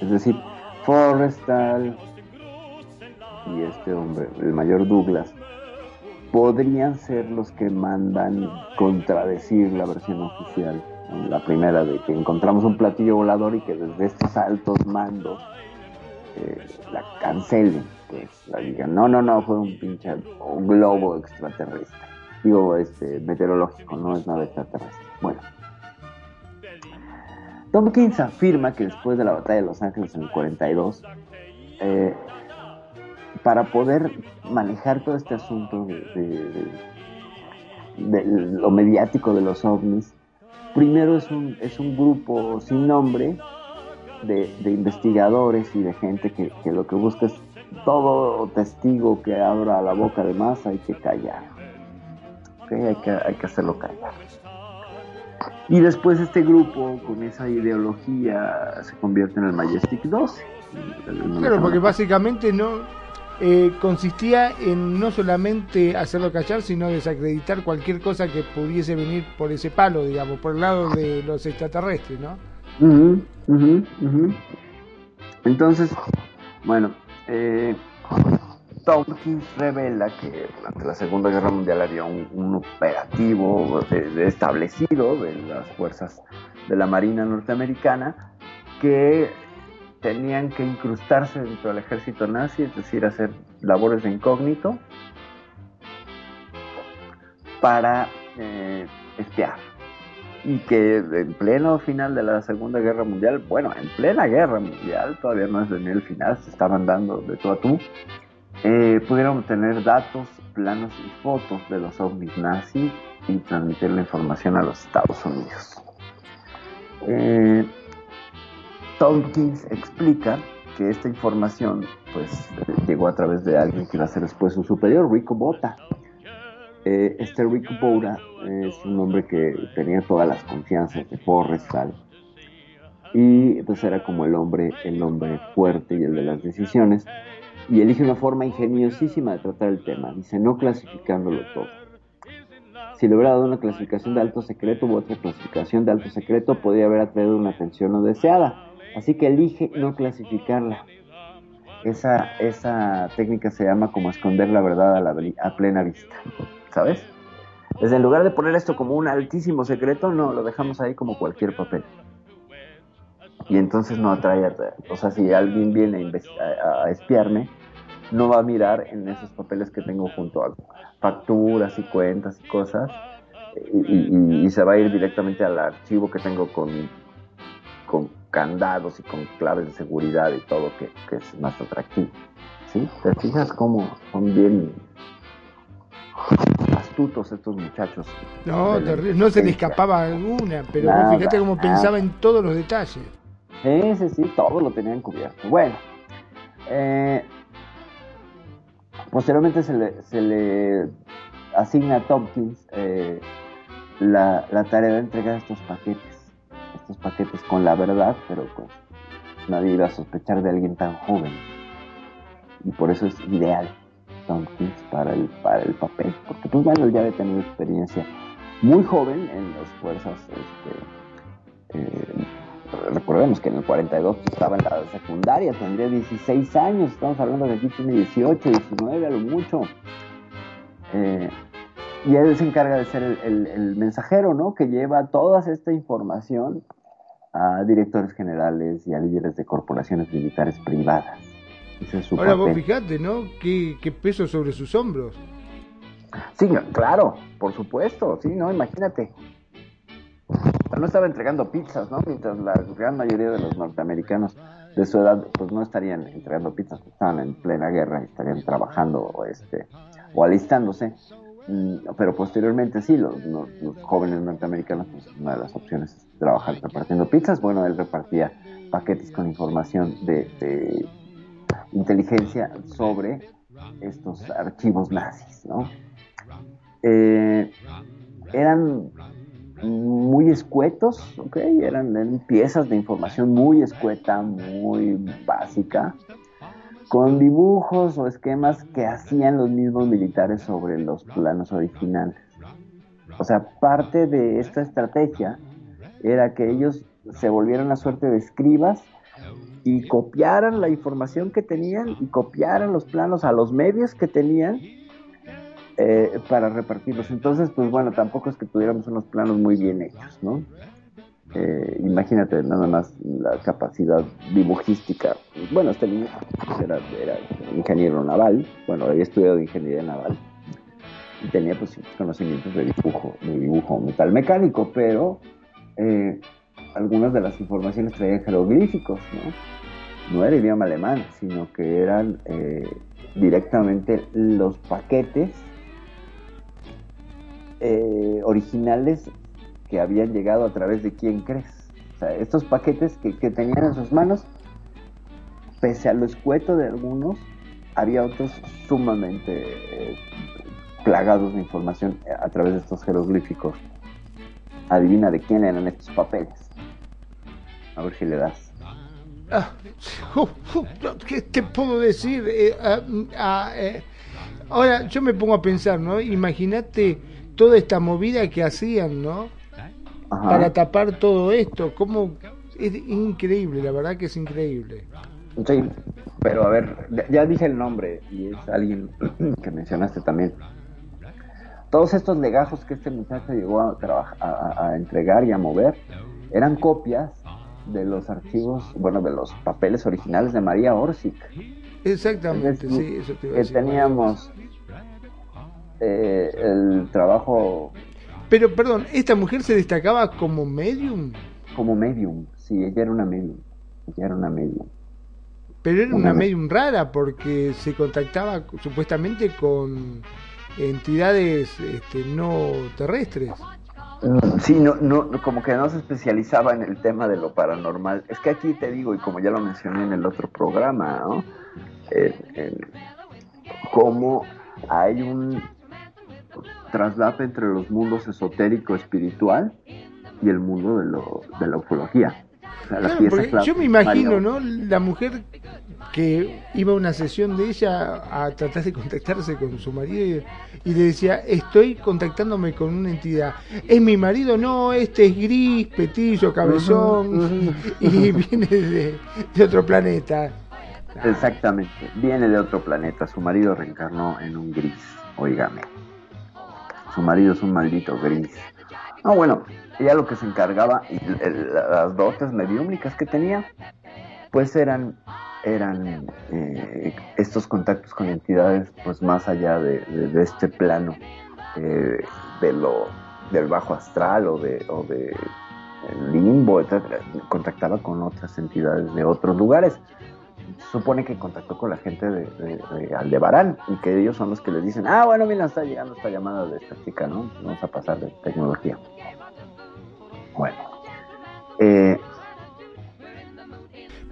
Es decir, Forrestal y este hombre, el mayor Douglas, podrían ser los que mandan contradecir la versión oficial. La primera de que encontramos un platillo volador y que desde estos altos mandos eh, la cancelen, pues la digan, no, no, no, fue un pinche un globo extraterrestre. Digo, este, meteorológico, no es nada extraterrestre. Bueno. Tompkins afirma que después de la batalla de Los Ángeles en el 42, eh, para poder manejar todo este asunto de- de lo mediático de los ovnis, primero es un, es un grupo sin nombre de, de investigadores y de gente que, que lo que busca es todo testigo que abra la boca de más hay que callar. ¿Ok? Hay, que, hay que hacerlo callar. Y después este grupo con esa ideología se convierte en el Majestic 12. Claro, porque básicamente no eh, consistía en no solamente hacerlo callar, sino desacreditar cualquier cosa que pudiese venir por ese palo, digamos, por el lado de los extraterrestres, ¿no? Entonces, bueno, eh, Tompkins revela que durante la Segunda Guerra Mundial había un, operativo establecido de las fuerzas de la Marina norteamericana que tenían que incrustarse dentro del ejército nazi, es decir, hacer labores de incógnito para eh, espiar y que en pleno final de la Segunda Guerra Mundial, bueno, en plena Guerra Mundial, todavía no es en el final, se estaban dando de tú a tú, eh, pudieron obtener datos planos y fotos de los ovnis nazis y transmitir la información a los Estados Unidos. Eh, Tompkins explica que esta información pues llegó a través de alguien que iba a ser después su superior, Rico Bota. Eh, este Rico Bota es un hombre que tenía todas las confianzas de Forrestal y pues era como el hombre, el hombre fuerte y el de las decisiones y elige una forma ingeniosísima de tratar el tema, dice no clasificándolo todo. Si le hubiera dado una clasificación de alto secreto u otra clasificación de alto secreto, podría haber atraído una atención no deseada. Así que elige no clasificarla. Esa, esa técnica se llama como esconder la verdad a, la, a plena vista. ¿Sabes? Desde en lugar de poner esto como un altísimo secreto, no, lo dejamos ahí como cualquier papel. Y entonces no atrae, a, o sea, si alguien viene a, a, espiarme, no va a mirar en esos papeles que tengo junto a facturas y cuentas y cosas y, y, y, se va a ir directamente al archivo que tengo con, con candados y con claves de seguridad y todo que, que es más atractivo. ¿Sí? ¿Te fijas cómo son bien astutos estos muchachos? No, no se le escapaba alguna, pero nada, fíjate cómo nada. pensaba en todos los detalles. Sí, sí, sí, todo lo tenían cubierto. Bueno, eh, Posteriormente se le, se le, asigna a Tompkins eh, la, la, tarea de entregar estos paquetes, estos paquetes con la verdad, pero pues nadie iba a sospechar de alguien tan joven. Y por eso es ideal Tompkins para el, para el papel, porque pues bueno, ya había tenido experiencia muy joven en las fuerzas este, eh, recordemos que en el 42 estaba en la secundaria, tendría 16 años, estamos hablando de aquí tiene 18, 19 a lo mucho. Eh, y él se encarga de ser el, el, el, mensajero, ¿no? Que lleva toda esta información a directores generales y a líderes de corporaciones militares privadas. Ese es su Ahora papel. vos fijate, ¿no? ¿Qué, ¿Qué peso sobre sus hombros? Sí, claro, por supuesto, sí, ¿no? Imagínate, no estaba entregando pizzas, ¿no? Mientras la gran mayoría de los norteamericanos de su edad, pues no estarían entregando pizzas, estaban en plena guerra y estarían trabajando o, este, o alistándose. Mm, pero posteriormente sí, los, jóvenes norteamericanos, pues una de las opciones es trabajar repartiendo pizzas. Bueno, él repartía paquetes con información de, de inteligencia sobre estos archivos nazis, ¿no? Eh, eran muy escuetos, ¿ok? Eran, eran, piezas de información muy escueta, muy básica, con dibujos o esquemas que hacían los mismos militares sobre los planos originales. O sea, parte de esta estrategia era que ellos se volvieran a suerte de escribas y copiaran la información que tenían y copiaran los planos a los medios que tenían eh, para repartirlos. Entonces, pues bueno, tampoco es que tuviéramos unos planos muy bien hechos, ¿no? Eh, imagínate nada más la capacidad dibujística. Bueno, este niño era, ingeniero naval, bueno, había estudiado ingeniería naval y tenía pues conocimientos de dibujo, de dibujo metal mecánico, pero eh, algunas de las informaciones traían jeroglíficos, ¿no? No era idioma alemán, sino que eran eh, directamente los paquetes originales que habían llegado a través de quién crees. O sea, estos paquetes que, que, tenían en sus manos, pese a lo escueto de algunos, había otros sumamente eh, plagados de información a través de estos jeroglíficos. Adivina de quién eran estos papeles. A ver si le das. Ah, uh, uh, ¿Qué te puedo decir? Eh, uh, ahora yo me pongo a pensar, ¿no? Imagínate toda esta movida que hacían, ¿no? Ajá. Para tapar todo esto, como es increíble, la verdad que es increíble. Sí, pero a ver, ya dije el nombre y es alguien que mencionaste también. Todos estos legajos que este muchacho llegó a, trabajar, a, a entregar y a mover eran copias de los archivos, bueno, de los papeles originales de María Orsic. Exactamente, decir, sí, eso te iba a decir. Que teníamos eh, el trabajo. Pero, perdón, ¿esta mujer se destacaba como medium? Como medium, sí, ella era una medium. Ella era una medium. Pero era una, una medium rara porque se contactaba supuestamente con entidades este, no terrestres. Mm, Sí, no, no, como que no se especializaba en el tema de lo paranormal. Es que aquí te digo, y como ya lo mencioné en el otro programa, ¿no? El- cómo hay un traslape entre los mundos esotérico espiritual y el mundo de, lo, de la ufología. O sea, la Claro, pieza porque clave yo me imagino. ¿no? La mujer que iba a una sesión de ella a tratar de contactarse con su marido y, y le decía, estoy contactándome con una entidad. Es mi marido, no, este es gris, petillo, cabezón y viene de, de otro planeta. Exactamente, viene de otro planeta. Su marido reencarnó en un gris, oígame. Su marido es un maldito gris. No, bueno, ella lo que se encargaba, y las dotes mediúmnicas que tenía, pues eran, eran eh, estos contactos con entidades, pues más allá de, este plano, eh, de lo, del bajo astral o de, o de limbo, etcétera. Contactaba con otras entidades de otros lugares supone que contactó con la gente de, de- de Aldebarán y que ellos son los que le dicen, ah, bueno, mira, está llegando esta llamada de esta chica, ¿no? Vamos a pasar de tecnología. Bueno. Eh,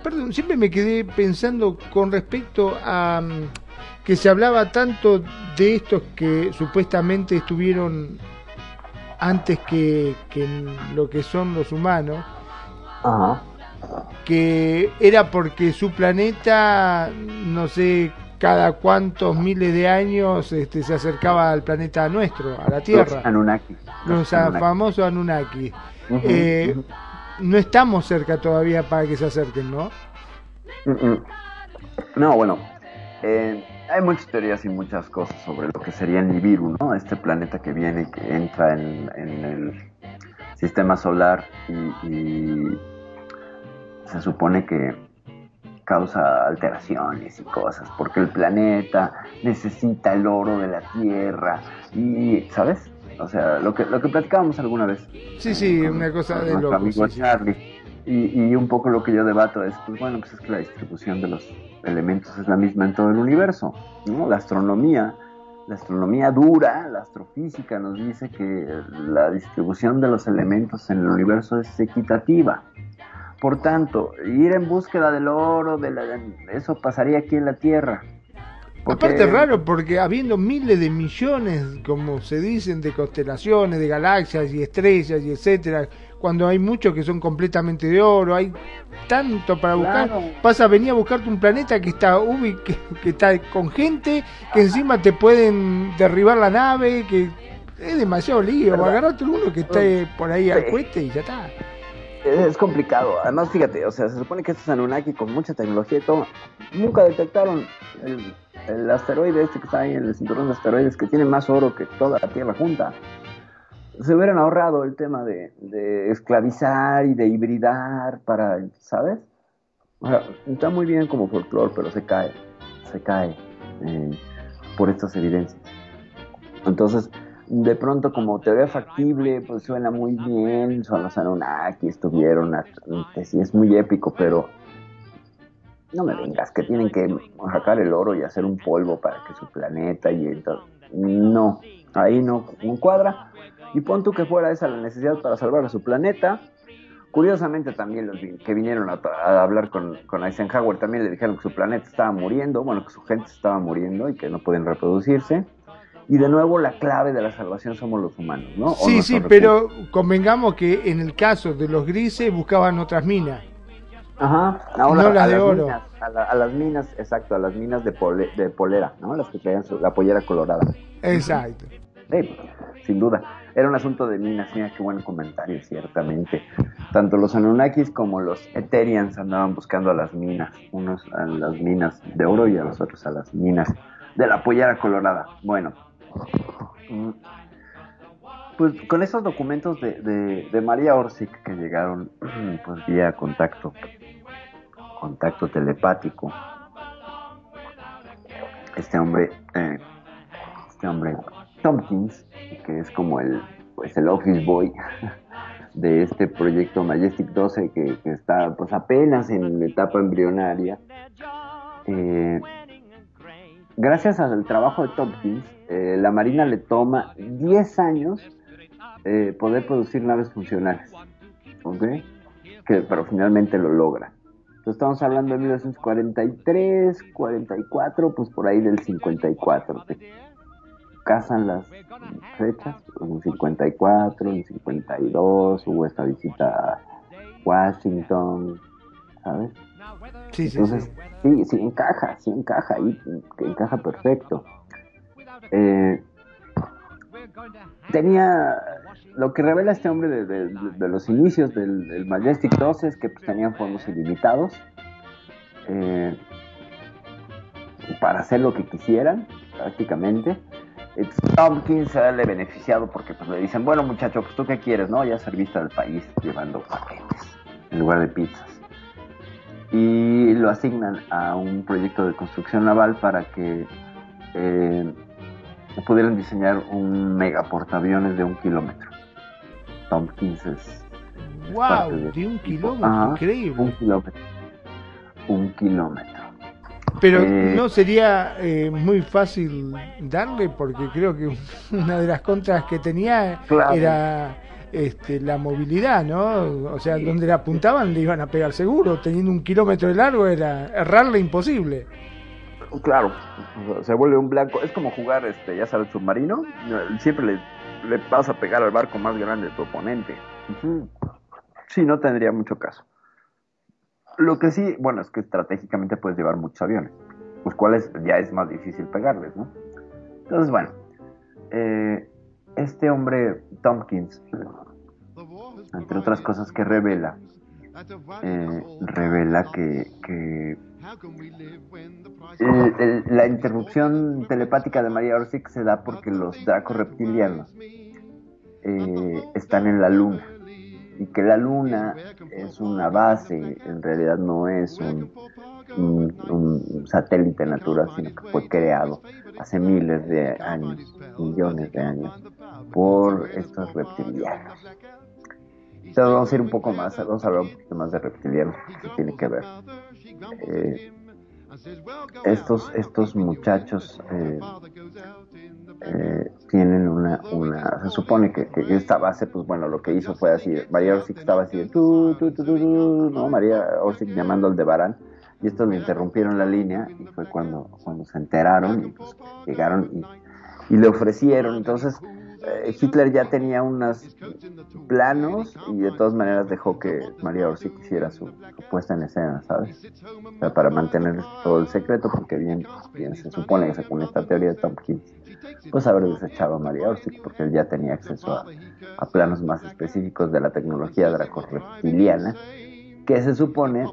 Perdón, siempre me quedé pensando con respecto a mm, que se hablaba tanto de estos que supuestamente estuvieron antes que, que lo que son los humanos, ajá. Que era porque su planeta, no sé cada cuántos miles de años este, se acercaba al planeta nuestro, a la Tierra. Los Anunnaki. Los Anunnaki. famosos Anunnaki. Ujú, Eh. No estamos cerca todavía para que se acerquen, ¿no? No, bueno, eh, hay muchas teorías y muchas cosas sobre lo que sería Nibiru, ¿no? Este planeta que viene y que entra en, en el sistema solar y, y se supone que causa alteraciones y cosas, porque el planeta necesita el oro de la Tierra y, ¿sabes? O sea, lo que, lo que platicábamos alguna vez Sí, sí, una cosa de loco. amigo sí, sí. Charlie. Y, y un poco lo que yo debato es, pues bueno, pues es que la distribución de los elementos es la misma en todo el universo, ¿no? La astronomía, la astronomía dura, la astrofísica nos dice que la distribución de los elementos en el universo es equitativa. Por tanto, ir en búsqueda del oro, de la, eso pasaría aquí en la Tierra. Porque- Aparte es raro porque habiendo miles de millones, como se dicen, de constelaciones, de galaxias y estrellas y etcétera, cuando hay muchos que son completamente de oro, hay tanto para buscar, Claro. pasa a venir a buscarte un planeta que está ubi- que, que está con gente, que encima te pueden derribar la nave, que es demasiado lío, agarrate uno que esté por ahí al Sí. cohete y ya está. Es complicado. Además, fíjate, o sea, se supone que estos Anunnaki con mucha tecnología y todo, nunca detectaron el, el asteroide este que está ahí en el cinturón de asteroides que tiene más oro que toda la Tierra junta. Se hubieran ahorrado el tema de, de esclavizar y de hibridar para, ¿sabes? O sea, está muy bien como folclore, pero se cae, se cae eh, por estas evidencias. Entonces, de pronto como teoría factible, pues suena muy bien, son los Anunnaki, estuvieron antes y es muy épico, pero no me vengas que tienen que sacar el oro y hacer un polvo para que su planeta y entonces, no, ahí no, no cuadra. Y pon tú que fuera esa la necesidad para salvar a su planeta. Curiosamente también los que vinieron a, a hablar con, con Eisenhower también le dijeron que su planeta estaba muriendo, bueno, que su gente estaba muriendo y que no pueden reproducirse. Y de nuevo la clave de la salvación somos los humanos, ¿no? O Sí, sí, pero convengamos que en el caso de los grises buscaban otras minas. Ajá, ahora No las a de las oro. minas, a, la- a las minas, exacto, a las minas de, pole- de polera, ¿no? Las que traían su- la pollera colorada. Exacto. Sí, sin duda. Era un asunto de minas, mira qué buen comentario, ciertamente. Tanto los Anunnakis como los Eterians andaban buscando a las minas, unos a las minas de oro y a los otros a las minas de la pollera colorada. Bueno, pues con esos documentos de María Orsic que llegaron pues vía contacto, contacto telepático, este hombre, eh, este hombre Tompkins, que es como el, pues el office boy de este proyecto Majestic 12 que, que está pues apenas en etapa embrionaria, eh, gracias al trabajo de Tompkins, eh, la Marina le toma 10 años eh, poder producir naves funcionales. ¿Ok? Pero finalmente lo logra. Entonces estamos hablando de 1943, 44, pues por ahí del 54. Te casan las fechas, en 54, en 52, hubo esta visita a Washington, ¿sabes? Sí, sí, Entonces, sí, sí, encaja, sí encaja ahí, encaja perfecto. Eh, tenía lo que revela este hombre de, de- de los inicios del, del Majestic 2 es que pues, tenían fondos ilimitados eh, para hacer lo que quisieran, prácticamente. Entonces, Tompkins se le beneficiado porque pues, le dicen, bueno muchacho, pues tú qué quieres, ¿no? Ya serviste al país llevando paquetes en lugar de pizzas y lo asignan a un proyecto de construcción naval para que eh, pudieran diseñar un mega portaaviones de un kilómetro. Tompkins es parte Wow, de- de un kilómetro, Ajá, increíble. un kilómetro. Un kilómetro. Pero Eh, no sería eh, muy fácil darle, porque creo que una de las contras que tenía Claro. era este, la movilidad, ¿no? O sea, donde le apuntaban le iban a pegar seguro, teniendo un kilómetro de largo era errarle imposible. Claro, se vuelve un blanco. Es como jugar, este, ya sabes, submarino. Siempre le, le vas a pegar al barco más grande de tu oponente. Sí, no tendría mucho caso. Lo que sí, bueno, es que estratégicamente puedes llevar muchos aviones, los cuales ya es más difícil pegarles, ¿no? Entonces, bueno, eh, este hombre, Tompkins, entre otras cosas que revela, eh, revela que, el- la interrupción telepática de María Orsic se da porque los dracos reptilianos eh, están en la luna y que la luna es una base, en realidad no es un satélite natural, sino que fue creado hace miles de años, millones de años, por estos reptilianos. Entonces vamos a ir un poco más, vamos a hablar un poquito más de reptilianos, porque tiene que ver. Eh, estos, estos muchachos eh, eh, tienen una, una, se supone que, que esta base, pues bueno, lo que hizo fue así, María Orsic estaba así, de tu, tu, tu, no, María Orsic llamando al de Barán, y estos le interrumpieron la línea, y fue cuando, cuando se enteraron, y pues llegaron y, le ofrecieron, entonces Hitler ya tenía unos planos y de todas maneras dejó que María Orsic hiciera su, puesta en escena, ¿sabes? Para mantener todo el secreto, porque bien, bien se supone que según esta teoría de Tompkins, pues haber desechado a María Orsic, porque él ya tenía acceso a, planos más específicos de la tecnología dracorreptiliana, que se supone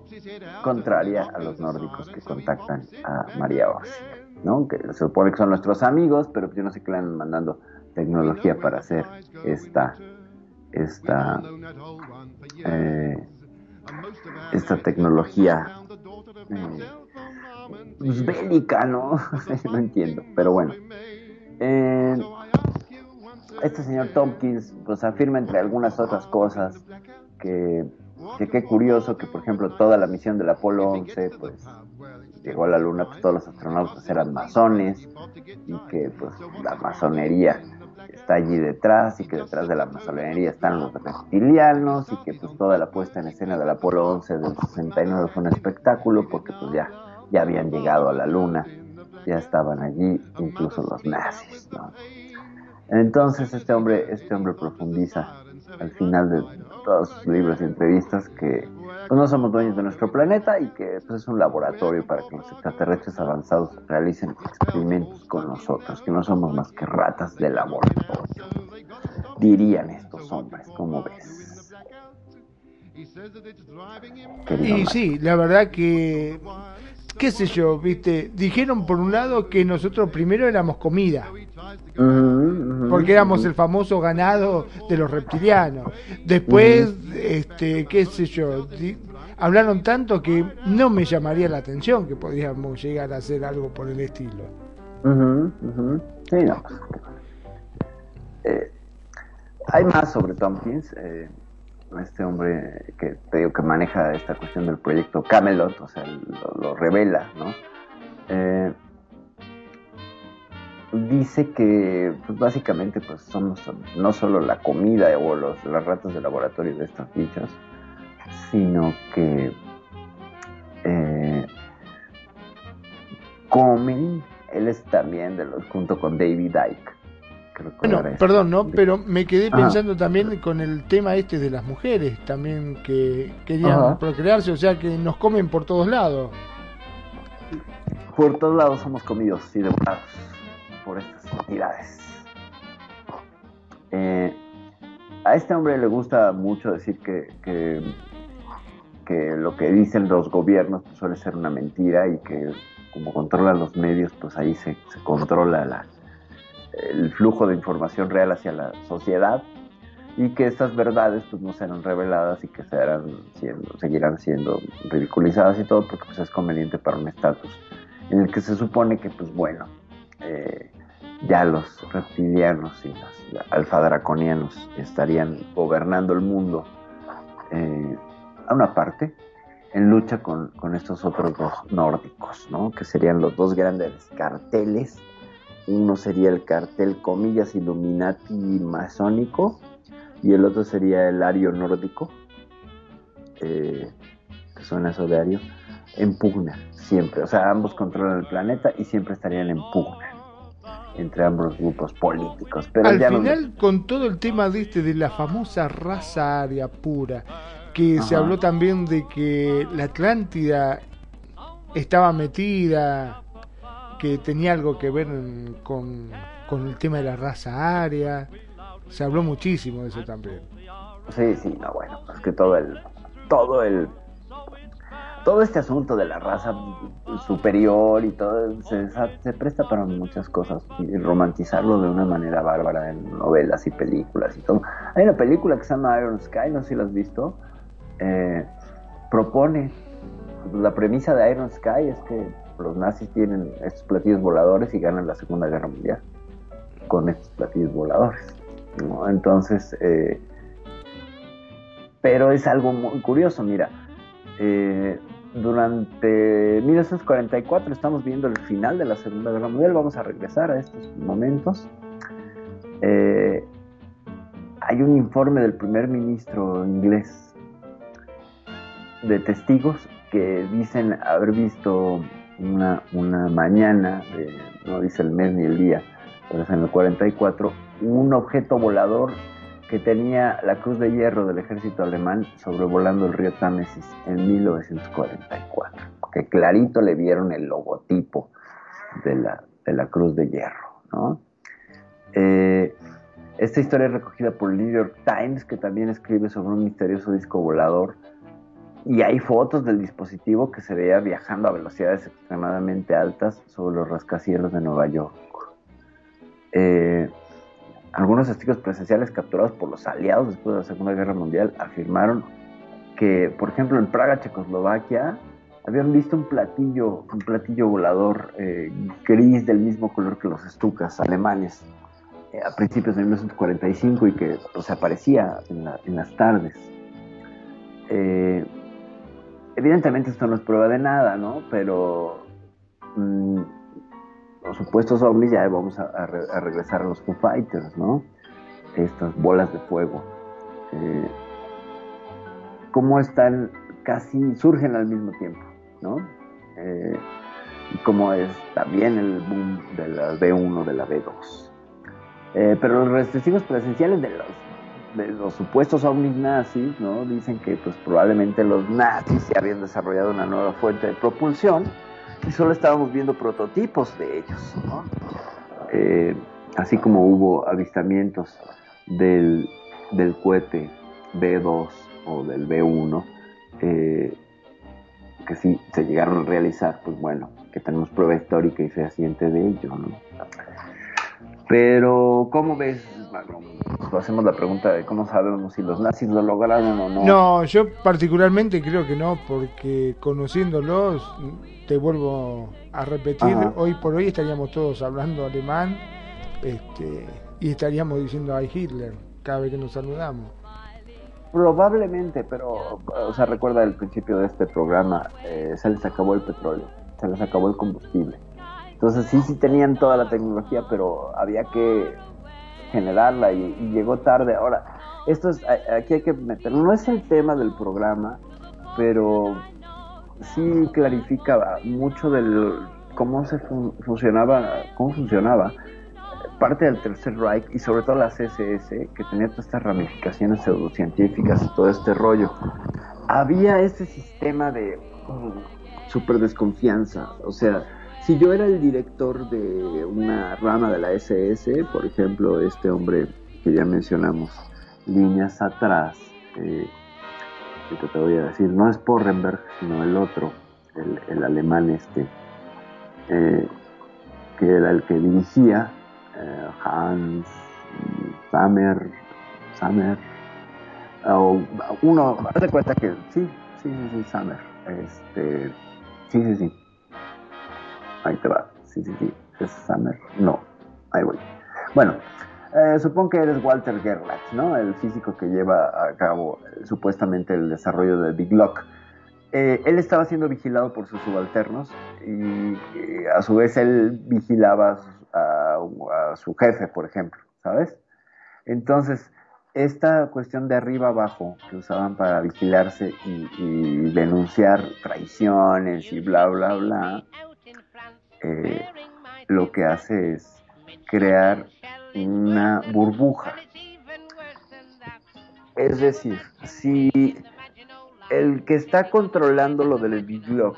contraria a los nórdicos que contactan a María Orsic, ¿no? Que se supone que son nuestros amigos, pero yo no sé qué le andan mandando tecnología para hacer esta esta eh, esta tecnología eh, pues, bélica, ¿no? no entiendo, pero bueno. Eh, este señor Tompkins pues afirma entre algunas otras cosas que, que qué curioso que por ejemplo toda la misión del Apolo 11 pues llegó a la luna pues todos los astronautas eran masones y que pues la masonería está allí detrás y que detrás de la masonería están los reptilianos y que pues toda la puesta en escena del Apolo 11 del 69 fue un espectáculo porque pues ya, ya habían llegado a la luna, ya estaban allí incluso los nazis. Entonces este hombre, este hombre profundiza al final de todos sus libros y entrevistas que pues, no somos dueños de nuestro planeta y que pues, es un laboratorio para que los extraterrestres avanzados realicen experimentos con nosotros, que no somos más que ratas de laboratorio. Dirían estos hombres, ¿cómo ves? Querido Y sí, la verdad que, qué sé yo, viste, dijeron por un lado que nosotros primero éramos comida, porque éramos el famoso ganado de los reptilianos. Después, este, qué sé yo, di- hablaron tanto que no me llamaría la atención que podríamos llegar a hacer algo por el estilo. Sí, no, eh, hay más sobre Tompkins, eh, este hombre que te que maneja esta cuestión del proyecto Camelot, o sea, lo, revela, ¿no? Eh, dice que pues, básicamente pues somos no solo la comida o los, las ratas de laboratorio de estos bichos, sino que eh, comen, él es también de los, junto con David Icke. Que Bueno, perdón, ¿no? Pero me quedé Ajá. pensando también con el tema este de las mujeres, también que querían Ajá. procrearse, o sea que nos comen por todos lados. Por todos lados somos comidos y devorados por estas entidades. Eh, a este hombre le gusta mucho decir que, que, que lo que dicen los gobiernos pues, suele ser una mentira y que como controla los medios, pues ahí se, se controla la, el flujo de información real hacia la sociedad y que estas verdades pues no serán reveladas y que serán siendo, seguirán siendo ridiculizadas y todo porque pues es conveniente para un estatus en el que se supone que pues bueno eh, ya los reptilianos y los alfadraconianos estarían gobernando el mundo eh, a una parte en lucha con, con estos otros dos nórdicos, ¿no? que serían los dos grandes carteles. Uno sería el cartel, comillas, Illuminati masónico, y el otro sería el Ario nórdico, eh, que suena eso de Ario, en pugna, siempre. O sea, ambos controlan el planeta y siempre estarían en pugna entre ambos grupos políticos. Pero Al ya no- final, con todo el tema de este de la famosa raza aria pura, que se habló también de que la Atlántida estaba metida, que tenía algo que ver con, con el tema de la raza aria, se habló muchísimo de eso también. Sí, sí, no, bueno, es que todo el, todo el, todo este asunto de la raza superior y todo se, se presta para muchas cosas y romantizarlo de una manera bárbara en novelas y películas y todo. Hay una película que se llama Iron Sky, no sé si la has visto, eh, propone la premisa de Iron Sky es que los nazis tienen estos platillos voladores y ganan la Segunda Guerra Mundial con estos platillos voladores. Entonces, eh, pero es algo muy curioso, mira, eh, durante 1944 estamos viendo el final de la Segunda Guerra Mundial, vamos a regresar a estos momentos. Eh, hay un informe del primer ministro inglés de testigos que dicen haber visto una, una mañana, de- no dice el mes ni el día, pero es en el 44, un objeto volador que tenía la cruz de hierro del ejército alemán sobrevolando el río Támesis en 1944, que clarito le vieron el logotipo de la, de la cruz de hierro, ¿no? Eh, esta historia es recogida por el New York Times, que también escribe sobre un misterioso disco volador. Y hay fotos del dispositivo que se veía viajando a velocidades extremadamente altas sobre los rascacielos de Nueva York. Eh, algunos testigos presenciales capturados por los aliados después de la Segunda Guerra Mundial afirmaron que, por ejemplo, en Praga, Checoslovaquia, habían visto un platillo, un platillo volador eh, gris del mismo color que los estucas alemanes eh, a principios de 1945 y que pues, aparecía en, la- en las tardes. Eh, evidentemente esto no es prueba de nada, ¿no? Pero mm, los supuestos ovnis ya vamos a, a re- a regresar a los Foo Fighters, ¿no? Estas bolas de fuego. Eh, cómo están, casi surgen al mismo tiempo, ¿no? Eh, y cómo es también el boom de la B1, de la B2. Eh, pero los testigos presenciales de los, de los supuestos ovnis nazis, ¿no? Dicen que pues probablemente los nazis ya habían desarrollado una nueva fuente de propulsión y solo estábamos viendo prototipos de ellos, ¿no? Eh, así como hubo avistamientos del, del cohete B2 o del B1, eh, que sí se llegaron a realizar, pues bueno, que tenemos prueba histórica y fehaciente de ello, ¿no? Pero, ¿cómo ves? Bueno, hacemos la pregunta de cómo sabemos si los nazis lo lograron o no. No, yo particularmente creo que no, porque conociéndolos, te vuelvo a repetir, Ajá. hoy por hoy estaríamos todos hablando alemán este, y estaríamos diciendo a Hitler cada vez que nos saludamos. Probablemente, pero, o sea, recuerda el principio de este programa, eh, se les acabó el petróleo, se les acabó el combustible. Entonces sí, sí tenían toda la tecnología, pero había que generarla y, llegó tarde. Ahora, esto es, aquí hay que meterlo, no es el tema del programa, pero sí clarifica mucho del cómo se fun- funcionaba, cómo funcionaba parte del Tercer Reich y sobre todo la CSS, que tenía todas estas ramificaciones pseudocientíficas y todo este rollo. Había este sistema de mm, super desconfianza, o sea, si yo era el director de una rama de la SS, por ejemplo, este hombre que ya mencionamos, líneas atrás, eh, que te voy a decir, no es Porrenberg, sino el otro, el, el alemán este, eh, que era el que dirigía, eh, Hans Sammer, Sammer, o uno, de cuenta que sí, sí, sí, sí, Sammer, este, sí, sí, sí, ahí te va, sí, sí, sí, es Sammer, no, ahí voy. Bueno, eh, supongo que eres Walter Gerlach, ¿no? El físico que lleva a cabo eh, supuestamente el desarrollo de Big Lock. Eh, él estaba siendo vigilado por sus subalternos y a su vez él vigilaba a, a su jefe, por ejemplo, ¿sabes? Entonces, esta cuestión de arriba abajo que usaban para vigilarse y, y denunciar traiciones y bla, bla, bla, eh, lo que hace es crear una burbuja. Es decir, si el que está controlando lo del Lock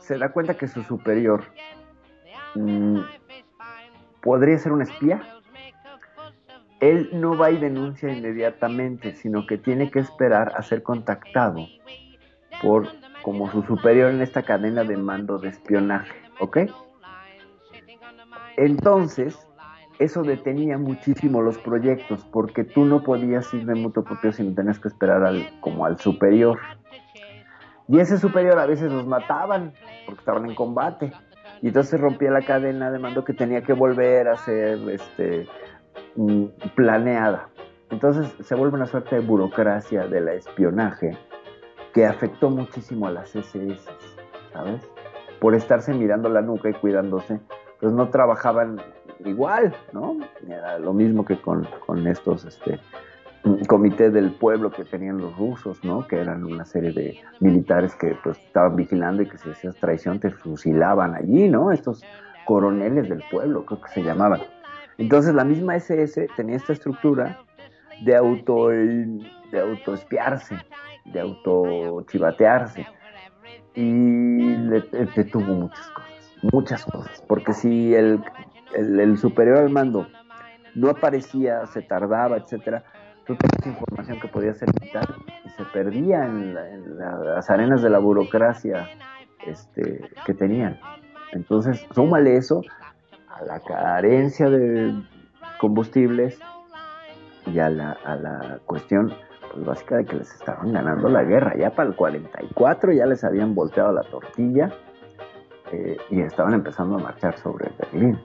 se da cuenta que su superior mm, podría ser un espía, él no va y denuncia inmediatamente, sino que tiene que esperar a ser contactado por como su superior en esta cadena de mando de espionaje, ¿ok? Entonces, eso detenía muchísimo los proyectos, porque tú no podías ir de mutuo propio sino tenías que esperar al, como al superior. Y ese superior a veces los mataban, porque estaban en combate. Y entonces rompía la cadena de mando que tenía que volver a ser este, mm, planeada. Entonces se vuelve una suerte de burocracia del espionaje que afectó muchísimo a las SS, ¿sabes? Por estarse mirando la nuca y cuidándose, pues no trabajaban igual, ¿no? Era lo mismo que con, con estos este, mm, comité del pueblo que tenían los rusos, ¿no? Que eran una serie de militares que pues estaban vigilando y que si hacías traición te fusilaban allí, ¿no? Estos coroneles del pueblo, creo que se llamaban. Entonces la misma SS tenía esta estructura de auto de autoespiarse, de autochivatearse y le, le detuvo muchas cosas, muchas cosas, porque si el, el, superior al mando no aparecía, se tardaba, etcétera, tú tenías información que podía ser vital y se perdía en la- las arenas de la burocracia este, que tenían. Entonces, súmale eso a la carencia de combustibles y a la, a la cuestión pues, básica de que les estaban ganando la guerra. Ya para el 44 ya les habían volteado la tortilla eh, y estaban empezando a marchar sobre Berlín.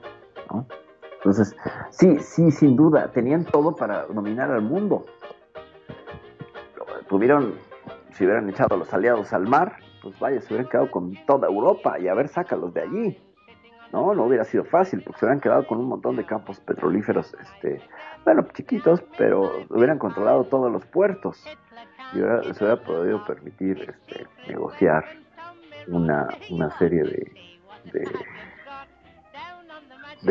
Entonces, sí, sí, sin duda, tenían todo para dominar al mundo. Tuvieron, si hubieran echado a los aliados al mar, pues vaya, se hubieran quedado con toda Europa y a ver, sácalos de allí. No, no hubiera sido fácil, porque se hubieran quedado con un montón de campos petrolíferos, este, bueno, chiquitos, pero hubieran controlado todos los puertos y se hubiera podido permitir este, negociar una, una serie de, de,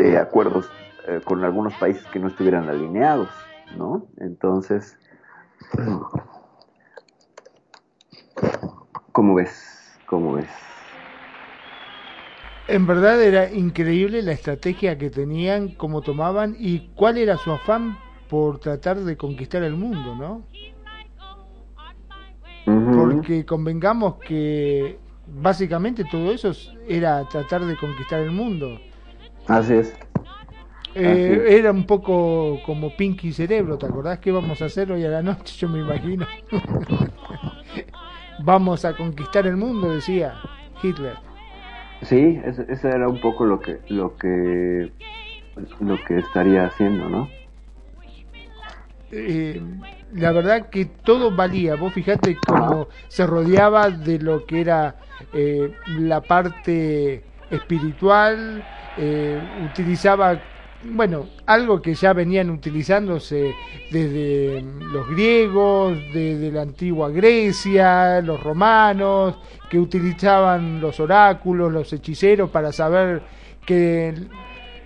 de acuerdos eh, con algunos países que no estuvieran alineados, ¿no? Entonces, ¿cómo ves? ¿Cómo ves? En verdad era increíble la estrategia que tenían, cómo tomaban y cuál era su afán por tratar de conquistar el mundo, ¿no? Porque convengamos que básicamente todo eso es- era tratar de conquistar el mundo. Así es. Eh, Así era un poco como Pinky Cerebro, ¿te acordás qué vamos a hacer hoy a la noche? Yo me imagino. vamos a conquistar el mundo, decía Hitler. Sí, eso, eso era un poco lo que, lo que, lo que estaría haciendo, ¿no? Eh, la verdad que todo valía. Vos fijate cómo se rodeaba de lo que era eh, la parte espiritual, eh, utilizaba, bueno, algo que ya venían utilizándose desde los griegos, desde la antigua Grecia, los romanos, que utilizaban los oráculos, los hechiceros para saber que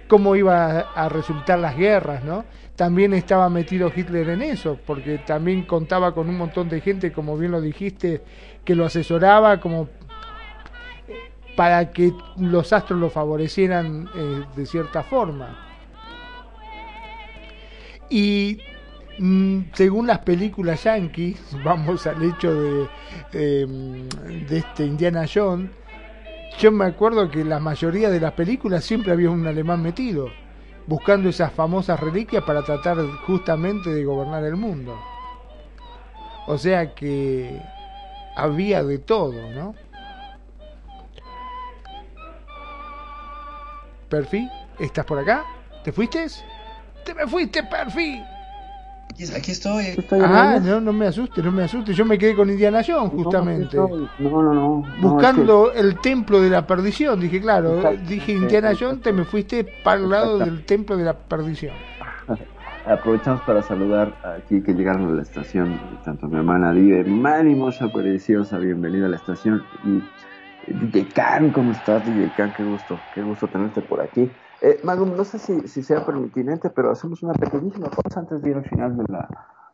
cómo iba a resultar las guerras, ¿no? También estaba metido Hitler en eso, porque también contaba con un montón de gente, como bien lo dijiste, que lo asesoraba como para que los astros lo favorecieran eh, de cierta forma. Y mm, según las películas yankees, vamos al hecho de, em, de este Indiana Jones, yo me acuerdo que la mayoría de las películas siempre había un alemán metido, buscando esas famosas reliquias para tratar justamente de gobernar el mundo. O sea que había de todo, ¿no? Perfi, ¿estás por acá? ¿Te fuiste? ¿Te me fuiste, Perfi? Aquí estoy. Ah, no, no me asustes, no me asustes. Yo me quedé con Indiana Jones, justamente. No, no, no. Buscando el templo de la perdición. Dije, claro, dije Indiana Jones, te me fuiste para el lado del templo de la perdición. Aprovechamos para saludar aquí que llegaron a la estación, tanto mi hermana Dive, Mani Mosha Preciosa, bienvenida a la estación. Y DJ Khan, ¿cómo estás, DJ Khan? Qué gusto, qué gusto tenerte por aquí. Eh, Magum, no sé si, sea pertinente, pero hacemos una pequeñísima pausa antes de ir al final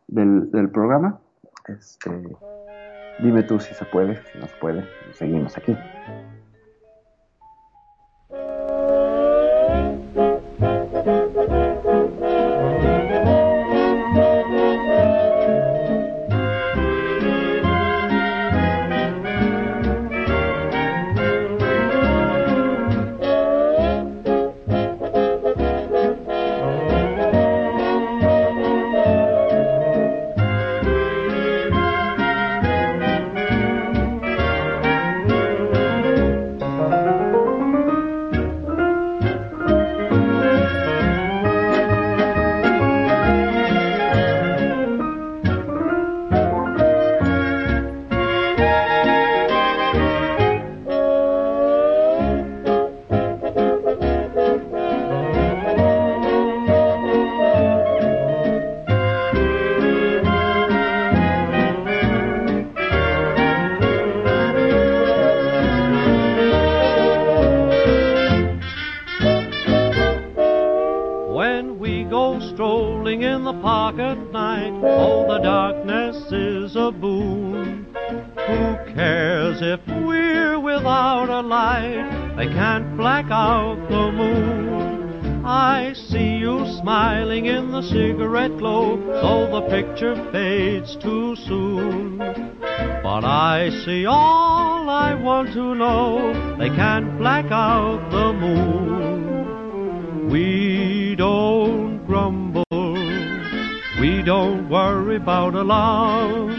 del, programa. Este, dime tú si se puede, si no se puede. Seguimos aquí. Park at night, oh, the darkness is a boon. Who cares if we're without a light? They can't black out the moon. I see you smiling in the cigarette glow, though the picture fades too soon. But I see all I want to know. They can't black out the moon. We don't grumble. Don't worry about alarms.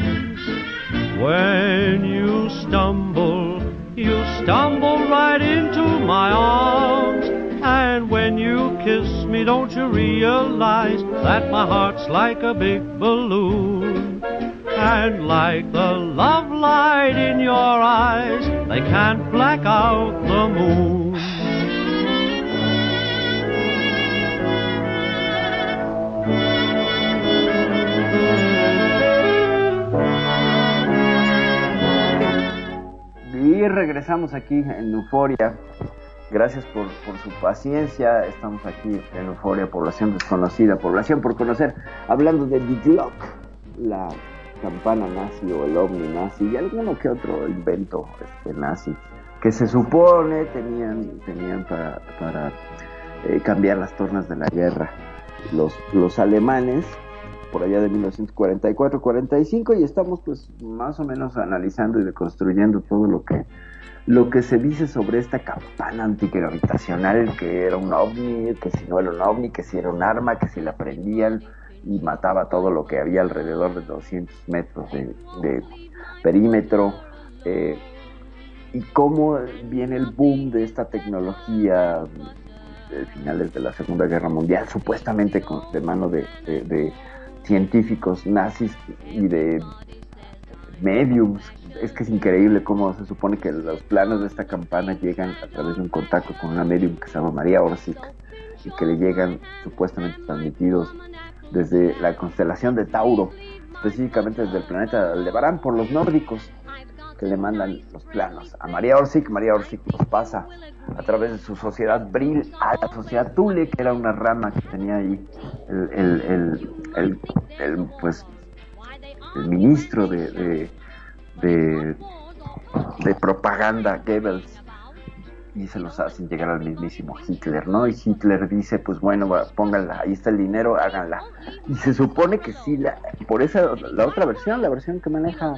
When you stumble, you stumble right into my arms. And when you kiss me, don't you realize that my heart's like a big balloon? And like the love light in your eyes, they can't black out the moon. Regresamos aquí en Euforia. Gracias por, por, su paciencia. Estamos aquí en Euforia, población desconocida, población por conocer. Hablando de The Glock, la campana nazi o el ovni nazi y alguno que otro invento este, nazi que se supone tenían, tenían para, para eh, cambiar las tornas de la guerra. Los, los alemanes por allá de 1944-45 y estamos pues más o menos analizando y deconstruyendo todo lo que lo que se dice sobre esta campana antigravitacional que era un ovni, que si no era un ovni, que si era un arma, que si la prendían y mataba todo lo que había alrededor de 200 metros de, perímetro eh, y cómo viene el boom de esta tecnología de finales de la Segunda Guerra Mundial, supuestamente de mano de científicos nazis y de mediums. Es que es increíble cómo se supone que los planos de esta campana llegan a través de un contacto con una medium que se llama María Orsic y que le llegan supuestamente transmitidos desde la constelación de Tauro, específicamente desde el planeta Aldebarán por los nórdicos que le mandan los planos a María Orsic. María Orsic los pasa a través de su sociedad Bril a la sociedad Tule, que era una rama que tenía ahí el, el, el, pues el ministro de, de, de, propaganda Goebbels y se los hacen llegar al mismísimo Hitler, ¿no? Y Hitler dice, pues bueno, pónganla, ahí está el dinero, háganla. Y se supone que sí, la, por esa, la otra versión, la versión que maneja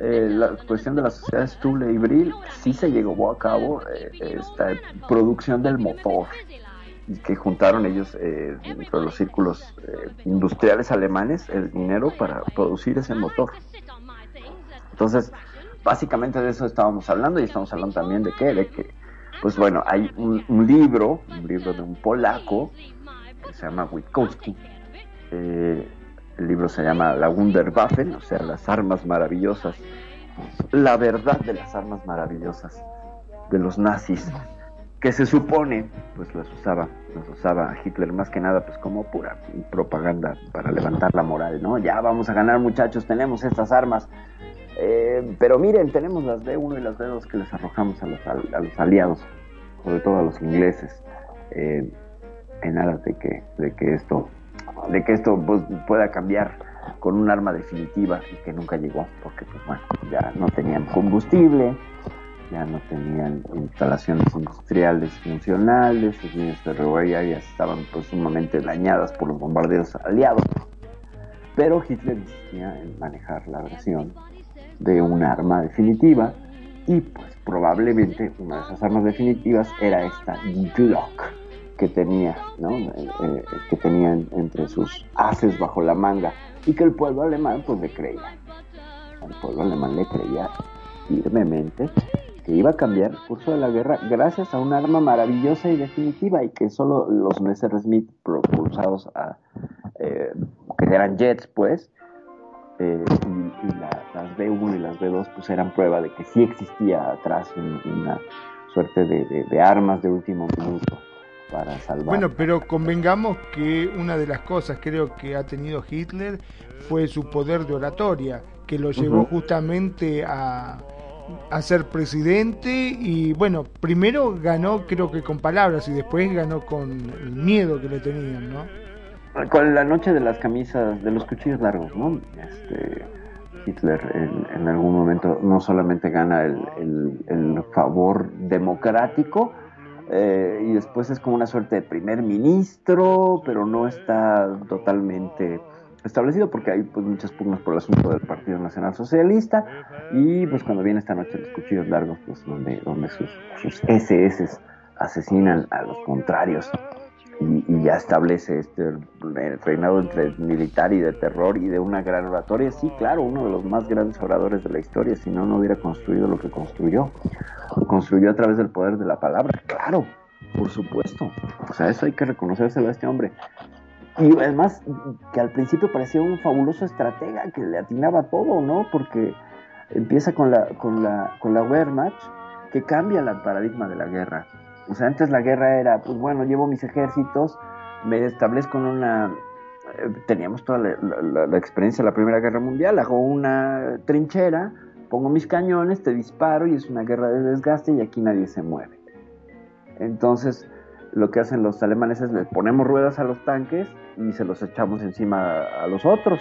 eh, la cuestión de las sociedades Tule y Brill, sí se llegó a cabo eh, esta producción del motor y que juntaron ellos eh, dentro de los círculos eh, industriales alemanes el dinero para producir ese motor. Entonces, básicamente de eso estábamos hablando y estamos hablando también de qué, de que, pues bueno, hay un, un libro, un libro de un polaco que se llama Witkowski. Eh, el libro se llama La Wunderwaffen, o sea, las armas maravillosas, la verdad de las armas maravillosas de los nazis, que se supone, pues las usaba, las usaba Hitler más que nada, pues como pura propaganda para levantar la moral, ¿no? Ya vamos a ganar muchachos, tenemos estas armas, eh, pero miren, tenemos las B1 y las B2 que les arrojamos a los, aliados, sobre todo a los ingleses, eh, en aras que, de que esto, de que esto pues, pueda cambiar con un arma definitiva y que nunca llegó, porque pues bueno, ya no tenían combustible, ya no tenían instalaciones industriales funcionales, sus líneas ferroviarias estaban pues sumamente dañadas por los bombardeos aliados, pero Hitler insistía en manejar la versión de un arma definitiva y pues probablemente una de esas armas definitivas era esta Glock que tenía, ¿no? Eh, eh, que tenían entre sus haces bajo la manga y que el pueblo alemán pues le creía. El pueblo alemán le creía firmemente que iba a cambiar el curso de la guerra gracias a un arma maravillosa y definitiva y que solo los Messerschmitt propulsados a eh, que eran jets pues eh, y, y la- las B1 y las B2 pues eran prueba de que sí existía atrás un- una suerte de armas de último minuto para salvar. Bueno, pero convengamos que una de las cosas creo que ha tenido Hitler fue su poder de oratoria, que lo llevó justamente a, a ser presidente y bueno, primero ganó creo que con palabras y después ganó con el miedo que le tenían, ¿no? Con la noche de las camisas, de los cuchillos largos, ¿no? Este, Hitler en, en algún momento no solamente gana el, el- el favor democrático, eh, y después es como una suerte de primer ministro, pero no está totalmente establecido porque hay pues muchas pugnas por el asunto del Partido Nacional Socialista. Y pues cuando viene esta noche los cuchillos largos pues donde, donde sus, sus SS asesinan a los contrarios y, y ya establece este reinado entre militar y de terror y de una gran oratoria. Sí, claro, uno de los más grandes oradores de la historia, si no, no hubiera construido lo que construyó. Construyó a través del poder de la palabra, claro, por supuesto. O sea, eso hay que reconocérselo a este hombre. Y además, que al principio parecía un fabuloso estratega que le atinaba todo, ¿no? Porque empieza con la, con la, con la Wehrmacht, que cambia el paradigma de la guerra. O sea, antes la guerra era, pues bueno, llevo mis ejércitos, me establezco en una... eh, teníamos toda la, experiencia de la Primera Guerra Mundial, hago una trinchera, pongo mis cañones, te disparo y es una guerra de desgaste y aquí nadie se mueve. Entonces, lo que hacen los alemanes es les ponemos ruedas a los tanques y se los echamos encima a, los otros,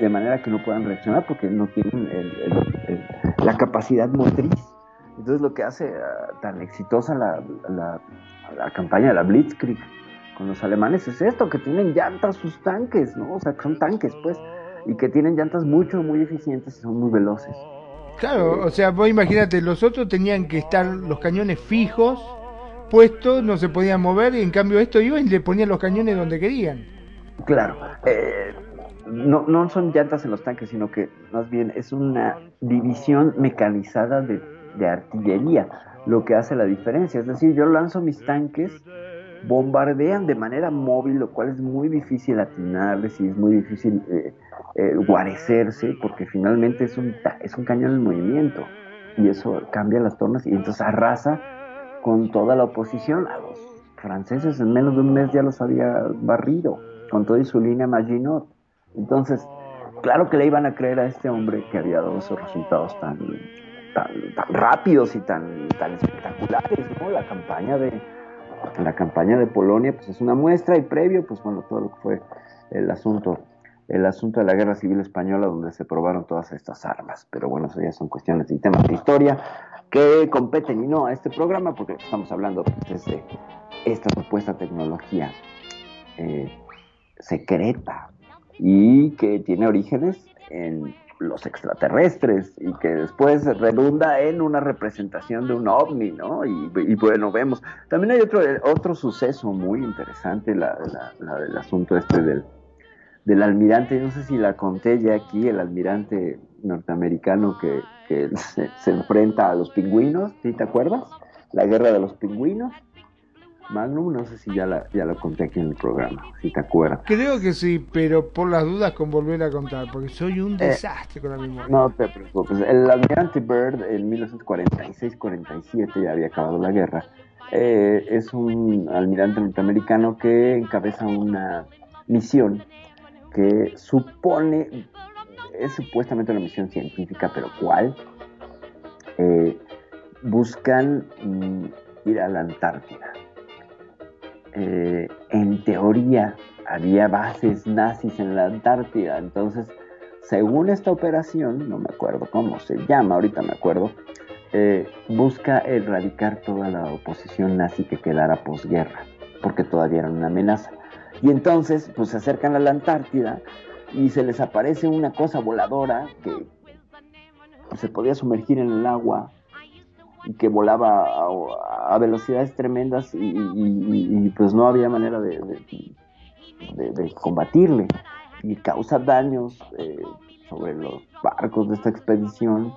de manera que no puedan reaccionar porque no tienen el- la capacidad motriz. Entonces lo que hace ah, tan exitosa la, la- la campaña de la Blitzkrieg con los alemanes es esto, que tienen llantas sus tanques, ¿no? O sea, que son tanques, pues, y que tienen llantas mucho, muy eficientes y son muy veloces. Claro, o sea, vos imagínate, los otros tenían que estar los cañones fijos, puestos, no se podían mover, y en cambio esto iban y le ponían los cañones donde querían. Claro, eh, no, no son llantas en los tanques, sino que más bien es una división mecanizada de, de artillería, lo que hace la diferencia. Es decir, yo lanzo mis tanques, bombardean de manera móvil, lo cual es muy difícil atinarles y es muy difícil eh, eh, guarecerse, porque finalmente es un, es un cañón en movimiento y eso cambia las tornas y entonces arrasa con toda la oposición. A los franceses en menos de un mes ya los había barrido con toda su línea Maginot. Entonces, claro que le iban a creer a este hombre que había dado esos resultados tan, tan, rápidos y tan, espectaculares, ¿no? La campaña de la campaña de Polonia pues es una muestra y previo pues bueno todo lo que fue el asunto el asunto de la guerra civil española donde se probaron todas estas armas pero bueno eso ya son cuestiones y temas de historia que competen y no a este programa porque estamos hablando pues, de esta supuesta tecnología eh, secreta y que tiene orígenes en los extraterrestres y que después redunda en una representación de un ovni, ¿no? Y, bueno, vemos. También hay otro, otro suceso muy interesante, la del asunto este del, del almirante, no sé si la conté ya aquí, el almirante norteamericano que, que se, se enfrenta a los pingüinos, ¿sí te acuerdas? La guerra de los pingüinos. Magnum, no sé si ya la, ya la conté aquí en el programa, si te acuerdas. Creo que sí, pero por las dudas con volver a contar, porque soy un desastre con la memoria. Eh, No te preocupes. El almirante Byrd en 1946-47 ya había acabado la guerra. Eh, es un almirante norteamericano que encabeza una misión que supone, es supuestamente una misión científica, pero ¿cuál? Eh, buscan mm, ir a la Antártida. Eh, en teoría había bases nazis en la Antártida, entonces según esta operación, no me acuerdo cómo se llama, ahorita me acuerdo, eh, busca erradicar toda la oposición nazi que quedara posguerra, porque todavía era una amenaza. Y entonces, pues se acercan a la Antártida y se les aparece una cosa voladora que se podía sumergir en el agua y que volaba a, a velocidades tremendas y, y- y- y, pues no había manera de, de- combatirle y causa daños eh, sobre los barcos de esta expedición.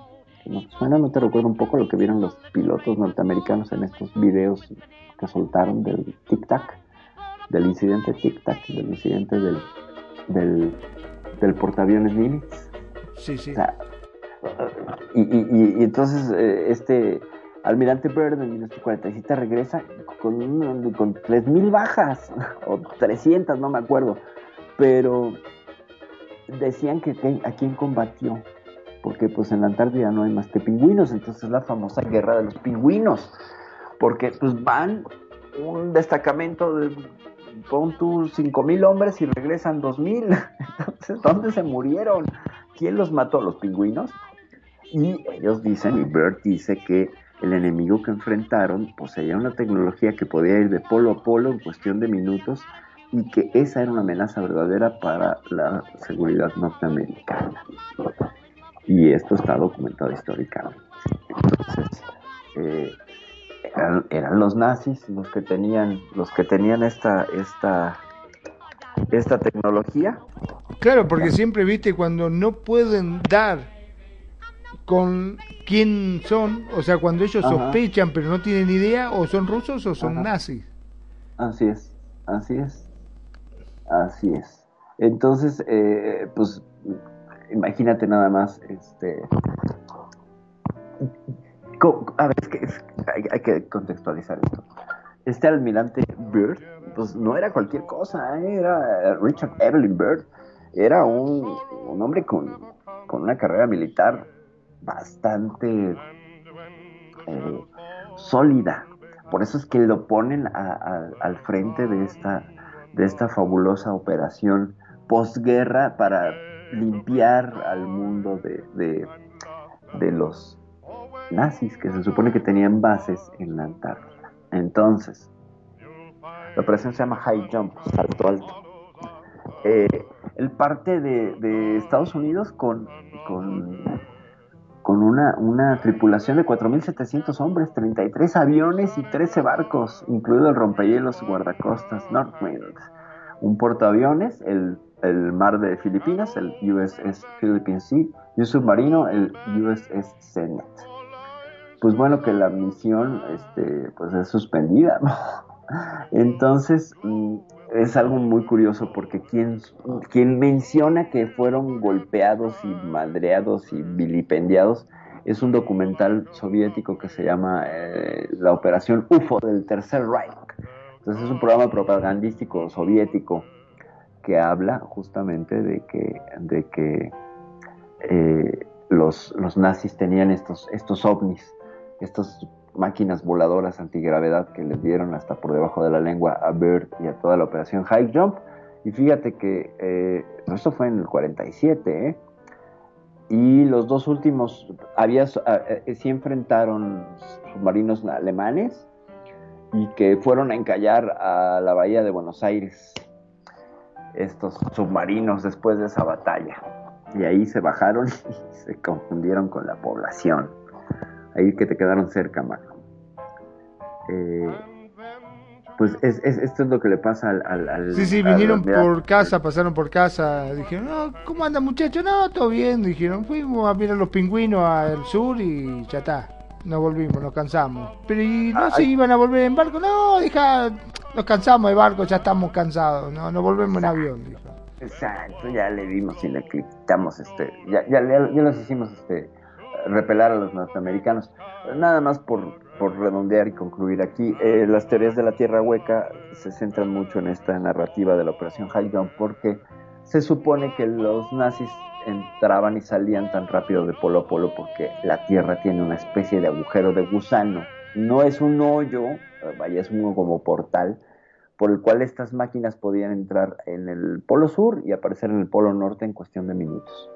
¿No te suena? ¿No te recuerda un poco lo que vieron los pilotos norteamericanos en estos videos que soltaron del Tic Tac? Del incidente Tic Tac, del incidente del, del, del portaaviones Nimitz. Sí, sí. O sea, y, y- y- y entonces eh, este almirante Byrd en 1947 regresa con, con 3.000 bajas o 300, no me acuerdo, pero decían que, a quién combatió, porque pues en la Antártida no hay más que pingüinos, entonces la famosa guerra de los pingüinos, porque pues van un destacamento de pon tú 5.000 hombres y regresan 2.000, entonces ¿dónde se murieron? ¿Quién los mató? ¿Los pingüinos? Y ellos dicen, y Bert dice que el enemigo que enfrentaron poseía una tecnología que podía ir de polo a polo en cuestión de minutos y que esa era una amenaza verdadera para la seguridad norteamericana. Y esto está documentado históricamente. Entonces, eh, eran, eran los nazis los que tenían, los que tenían esta, esta, esta tecnología. Claro, porque siempre viste cuando no pueden dar con quién son, o sea, cuando ellos Ajá. sospechan pero no tienen idea, o son rusos o son Ajá. nazis. Así es, así es, así es. Entonces, eh, pues, imagínate nada más, este, a ver, es que es- hay, hay que contextualizar esto. Este almirante Byrd, pues no era cualquier cosa, ¿eh? era Richard Evelyn Byrd, era un, un hombre con, con una carrera militar bastante eh, sólida. Por eso es que lo ponen al frente de esta, de esta fabulosa operación posguerra para limpiar al mundo de, de- los nazis que se supone que tenían bases en la Antártida. Entonces, la operación se llama High Jump, salto alto. Eh, él parte de, de Estados Unidos con, con con una, una tripulación de 4.700 hombres, 33 aviones y 13 barcos, incluido el rompehielos guardacostas Northwind, un portaaviones, el, el mar de Filipinas, el USS Philippine Sea, y un submarino, el USS Zenith. Pues bueno, que la misión este, pues es suspendida. Entonces, mm, es algo muy curioso porque quien, quien menciona que fueron golpeados y madreados y vilipendiados es un documental soviético que se llama eh, La Operación UFO del Tercer Reich. Entonces es un programa propagandístico soviético que habla justamente de que, de que eh, los, los nazis tenían estos, estos ovnis, estas máquinas voladoras antigravedad que les dieron hasta por debajo de la lengua a Bird y a toda la operación High Jump. Y fíjate que eh, esto fue en el 47, ¿eh? Y los dos últimos, había, eh, sí enfrentaron submarinos alemanes y que fueron a encallar a la bahía de Buenos Aires estos submarinos después de esa batalla. Y ahí se bajaron y se confundieron con la población. Ahí que te quedaron cerca, Marco. Eh, pues es, es- esto es lo que le pasa al... al, al- Sí, sí, vinieron por casa, pasaron por casa, dijeron, no, ¿cómo anda muchacho? No, todo bien, dijeron, fuimos a mirar los pingüinos al sur y ya está, nos volvimos, nos cansamos. Pero ¿y no se iban a volver en barco? No, deja, nos cansamos de barco, ya estamos cansados, no, nos volvemos en avión, dijo. Exacto, ya le dimos y le quitamos este, ya, ya, le- ya los hicimos este repelar a los norteamericanos. Nada más por, por redondear y concluir aquí, eh, las teorías de la Tierra Hueca se centran mucho en esta narrativa de la Operación High porque se supone que los nazis entraban y salían tan rápido de polo a polo porque la Tierra tiene una especie de agujero de gusano. No es un hoyo, eh, vaya, es un como portal, por el cual estas máquinas podían entrar en el polo sur y aparecer en el polo norte en cuestión de minutos.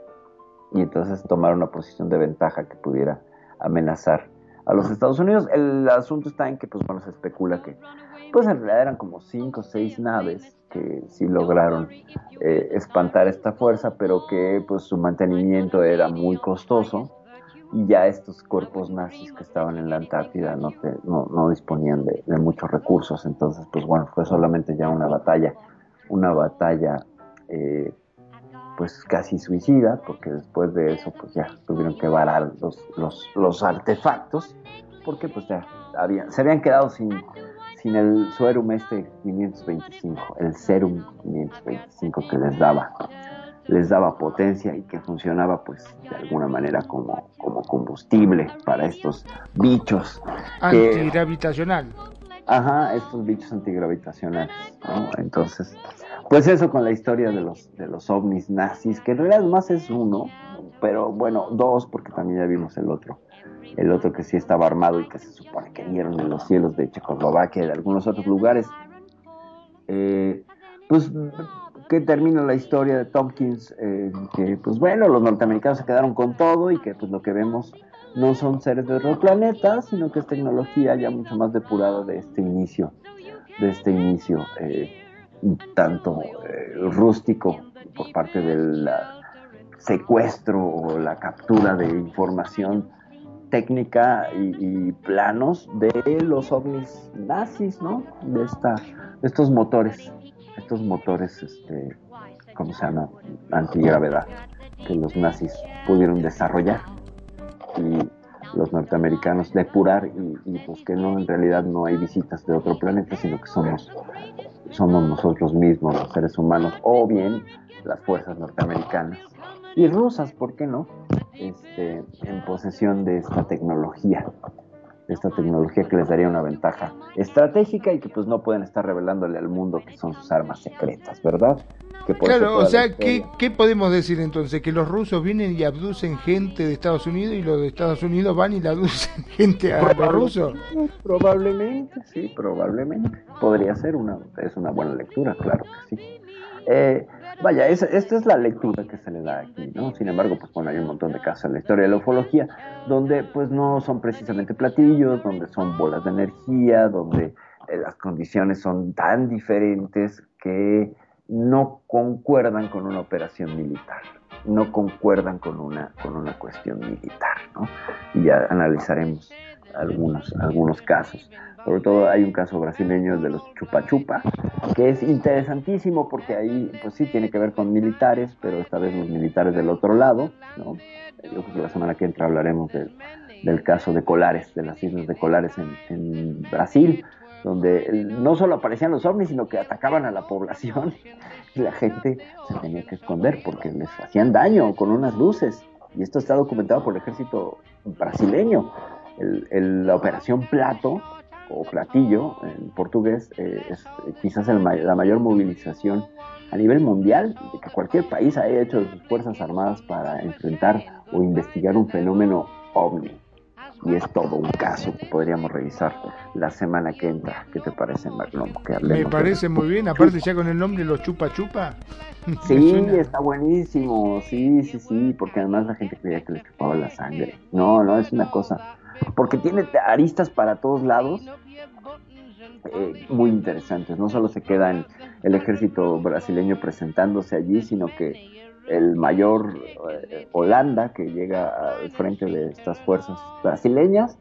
Y entonces tomar una posición de ventaja que pudiera amenazar a los Estados Unidos. El asunto está en que, pues bueno, se especula que, pues en realidad eran como cinco o seis naves que sí lograron eh, espantar esta fuerza, pero que pues su mantenimiento era muy costoso y ya estos cuerpos nazis que estaban en la Antártida no, te- no, no disponían de, de muchos recursos, entonces pues bueno, fue solamente ya una batalla, una batalla eh, pues casi suicida, porque después de eso pues ya tuvieron que varar los, los, los artefactos, porque pues ya habían, se habían quedado sin, sin el Serum este 525, el Serum 525 que les daba les daba potencia y que funcionaba pues de alguna manera como, como combustible para estos bichos que, Antigravitacional. Ajá, estos bichos antigravitacionales. Entonces, pues eso con la historia de los, de los ovnis nazis, que en realidad más es uno, pero bueno, dos, porque también ya vimos el otro, el otro que sí estaba armado y que se supone que vieron en los cielos de Checoslovaquia y de algunos otros lugares. Eh, pues que termina la historia de Tompkins, eh, que pues bueno, los norteamericanos se quedaron con todo y que pues lo que vemos no son seres de otro planeta, sino que es tecnología ya mucho más depurada de este inicio, de este inicio eh, tanto eh, rústico por parte del secuestro o la captura de información técnica y, y planos de los ovnis nazis, ¿no? De esta, de estos motores, estos motores, este, ¿cómo se llama? Antigravedad, que los nazis pudieron desarrollar y los norteamericanos depurar y, y, pues que no, en realidad no hay visitas de otro planeta, sino que somos, somos nosotros mismos, los seres humanos, o bien las fuerzas norteamericanas y rusas, ¿por qué no? Este, en posesión de esta tecnología, esta tecnología que les daría una ventaja estratégica y que pues no pueden estar revelándole al mundo que son sus armas secretas, ¿verdad? Que Claro, o la sea, ¿qué, ¿qué podemos decir entonces? Que los rusos vienen y abducen gente de Estados Unidos y los de Estados Unidos van y le abducen gente a los rusos. Probablemente, sí, probablemente. Podría ser una, es una buena lectura, claro que sí. Eh, vaya, esa- esta es la lectura que se le da aquí, ¿no? Sin embargo, pues bueno, hay un montón de casos en la historia de la ufología donde pues no son precisamente platillos, donde son bolas de energía, donde eh, las condiciones son tan diferentes que no concuerdan con una operación militar, no concuerdan con una, con una cuestión militar, ¿no? Y ya analizaremos algunos, algunos casos. Sobre todo hay un caso brasileño de los chupa chupa, que es interesantísimo porque ahí pues sí tiene que ver con militares, pero esta vez los militares del otro lado, ¿no? Yo creo que la semana que entra hablaremos del, caso de Colares, de las islas de Colares en, en Brasil, donde no solo aparecían los ovnis, sino que atacaban a la población y la gente se tenía que esconder porque les hacían daño con unas luces. Y esto está documentado por el ejército brasileño. La operación Plato o Platillo en portugués eh, es eh, quizás el la mayor movilización a nivel mundial de que cualquier país haya hecho de sus fuerzas armadas para enfrentar o investigar un fenómeno ovni. Y es todo un caso que podríamos revisar la semana que entra. ¿Qué te parece, Magnum? Que Me de- parece muy bien, aparte ya con el nombre los chupa chupa. Sí, está buenísimo, sí, sí, sí, porque además la gente creía que le chupaba la sangre. No, no, es una cosa. Porque tiene aristas para todos lados eh, muy interesantes. No solo se queda en el ejército brasileño presentándose allí, sino que el mayor eh, Holanda, que llega al frente de estas fuerzas brasileñas,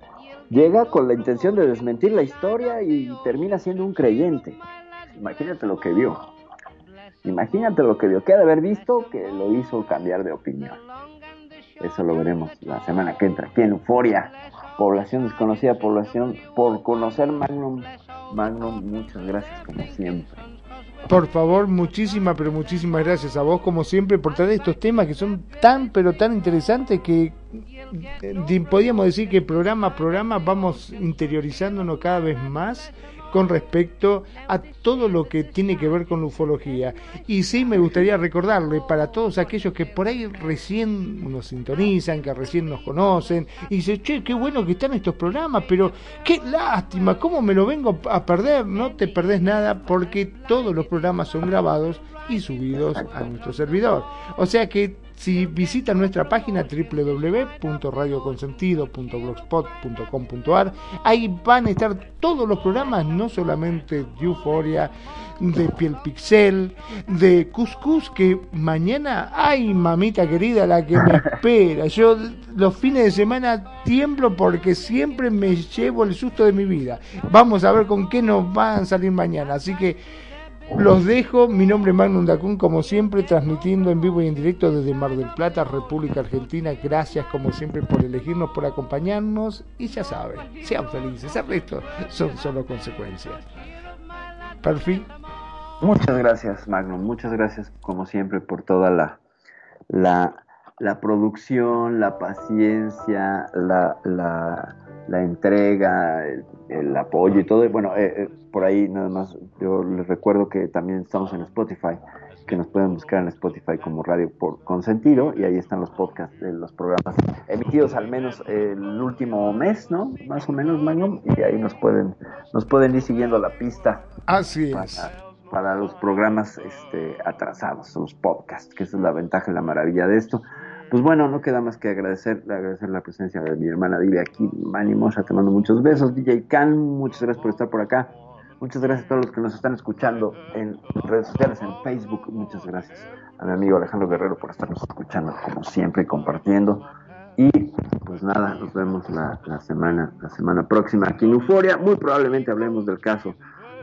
llega con la intención de desmentir la historia y termina siendo un creyente. Imagínate lo que vio. Imagínate lo que vio. Que de haber visto que lo hizo cambiar de opinión. Eso lo veremos la semana que entra aquí Euforia. Población desconocida, población por conocer Magnum. Magnum, muchas gracias como siempre. Por favor, muchísimas, pero muchísimas gracias a vos, como siempre, por traer estos temas que son tan, pero tan interesantes que eh, podríamos decir que programa a programa vamos interiorizándonos cada vez más con respecto a todo lo que tiene que ver con la ufología. Y sí me gustaría recordarle para todos aquellos que por ahí recién nos sintonizan, que recién nos conocen, y dicen, che, qué bueno que están estos programas, pero qué lástima, ¿cómo me lo vengo a perder? No te perdés nada porque todos los programas son grabados y subidos a nuestro servidor. O sea que si visitan nuestra página www.radioconsentido.blogspot.com.ar, ahí van a estar todos los programas, no solamente de Euforia, de Piel Pixel, de Cuscus, que mañana, ay mamita querida, la que me espera. Yo los fines de semana tiemblo porque siempre me llevo el susto de mi vida. Vamos a ver con qué nos van a salir mañana. Así que los dejo, mi nombre es Magnum Dacun, como siempre, transmitiendo en vivo y en directo desde Mar del Plata, República Argentina. Gracias, como siempre, por elegirnos, por acompañarnos. Y ya saben, sean felices. El resto son solo consecuencias. Perfil. Muchas gracias, Magnum. Muchas gracias, como siempre, por toda la, la, la producción, la paciencia, la, la, entrega, el apoyo y todo. Bueno, eh, eh, por ahí nada más, yo les recuerdo que también estamos en Spotify, que nos pueden buscar en Spotify como Radio por Consentido, y ahí están los podcasts de los programas emitidos al menos el último mes, ¿no? Más o menos, Magnum, y ahí nos pueden, nos pueden ir siguiendo la pista Así es. para los programas este, atrasados, los podcasts, que esa es la ventaja y la maravilla de esto. Pues bueno, no queda más que agradecer, agradecer la presencia de mi hermana Divi aquí, Manny Mosha, te mando muchos besos, DJ Khan, muchas gracias por estar por acá, muchas gracias a todos los que nos están escuchando en redes sociales, en Facebook, muchas gracias a mi amigo Alejandro Guerrero por estarnos escuchando como siempre compartiendo. Y pues nada, nos vemos la, la semana, la semana próxima aquí en Euforia, muy probablemente hablemos del caso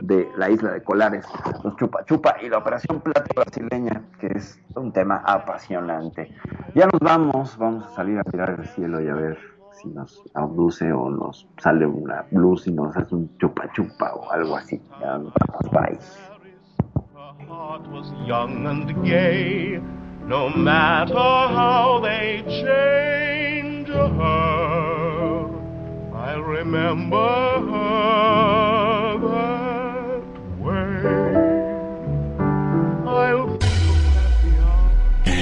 de la isla de Colares, los Chupa Chupa y la Operación Plata brasileña, que es un tema apasionante. Ya nos vamos, vamos a salir a mirar el cielo y a ver si nos abduce o nos sale una luz y nos hace un chupa chupa o algo así. Ya nos vamos, bye. heart was young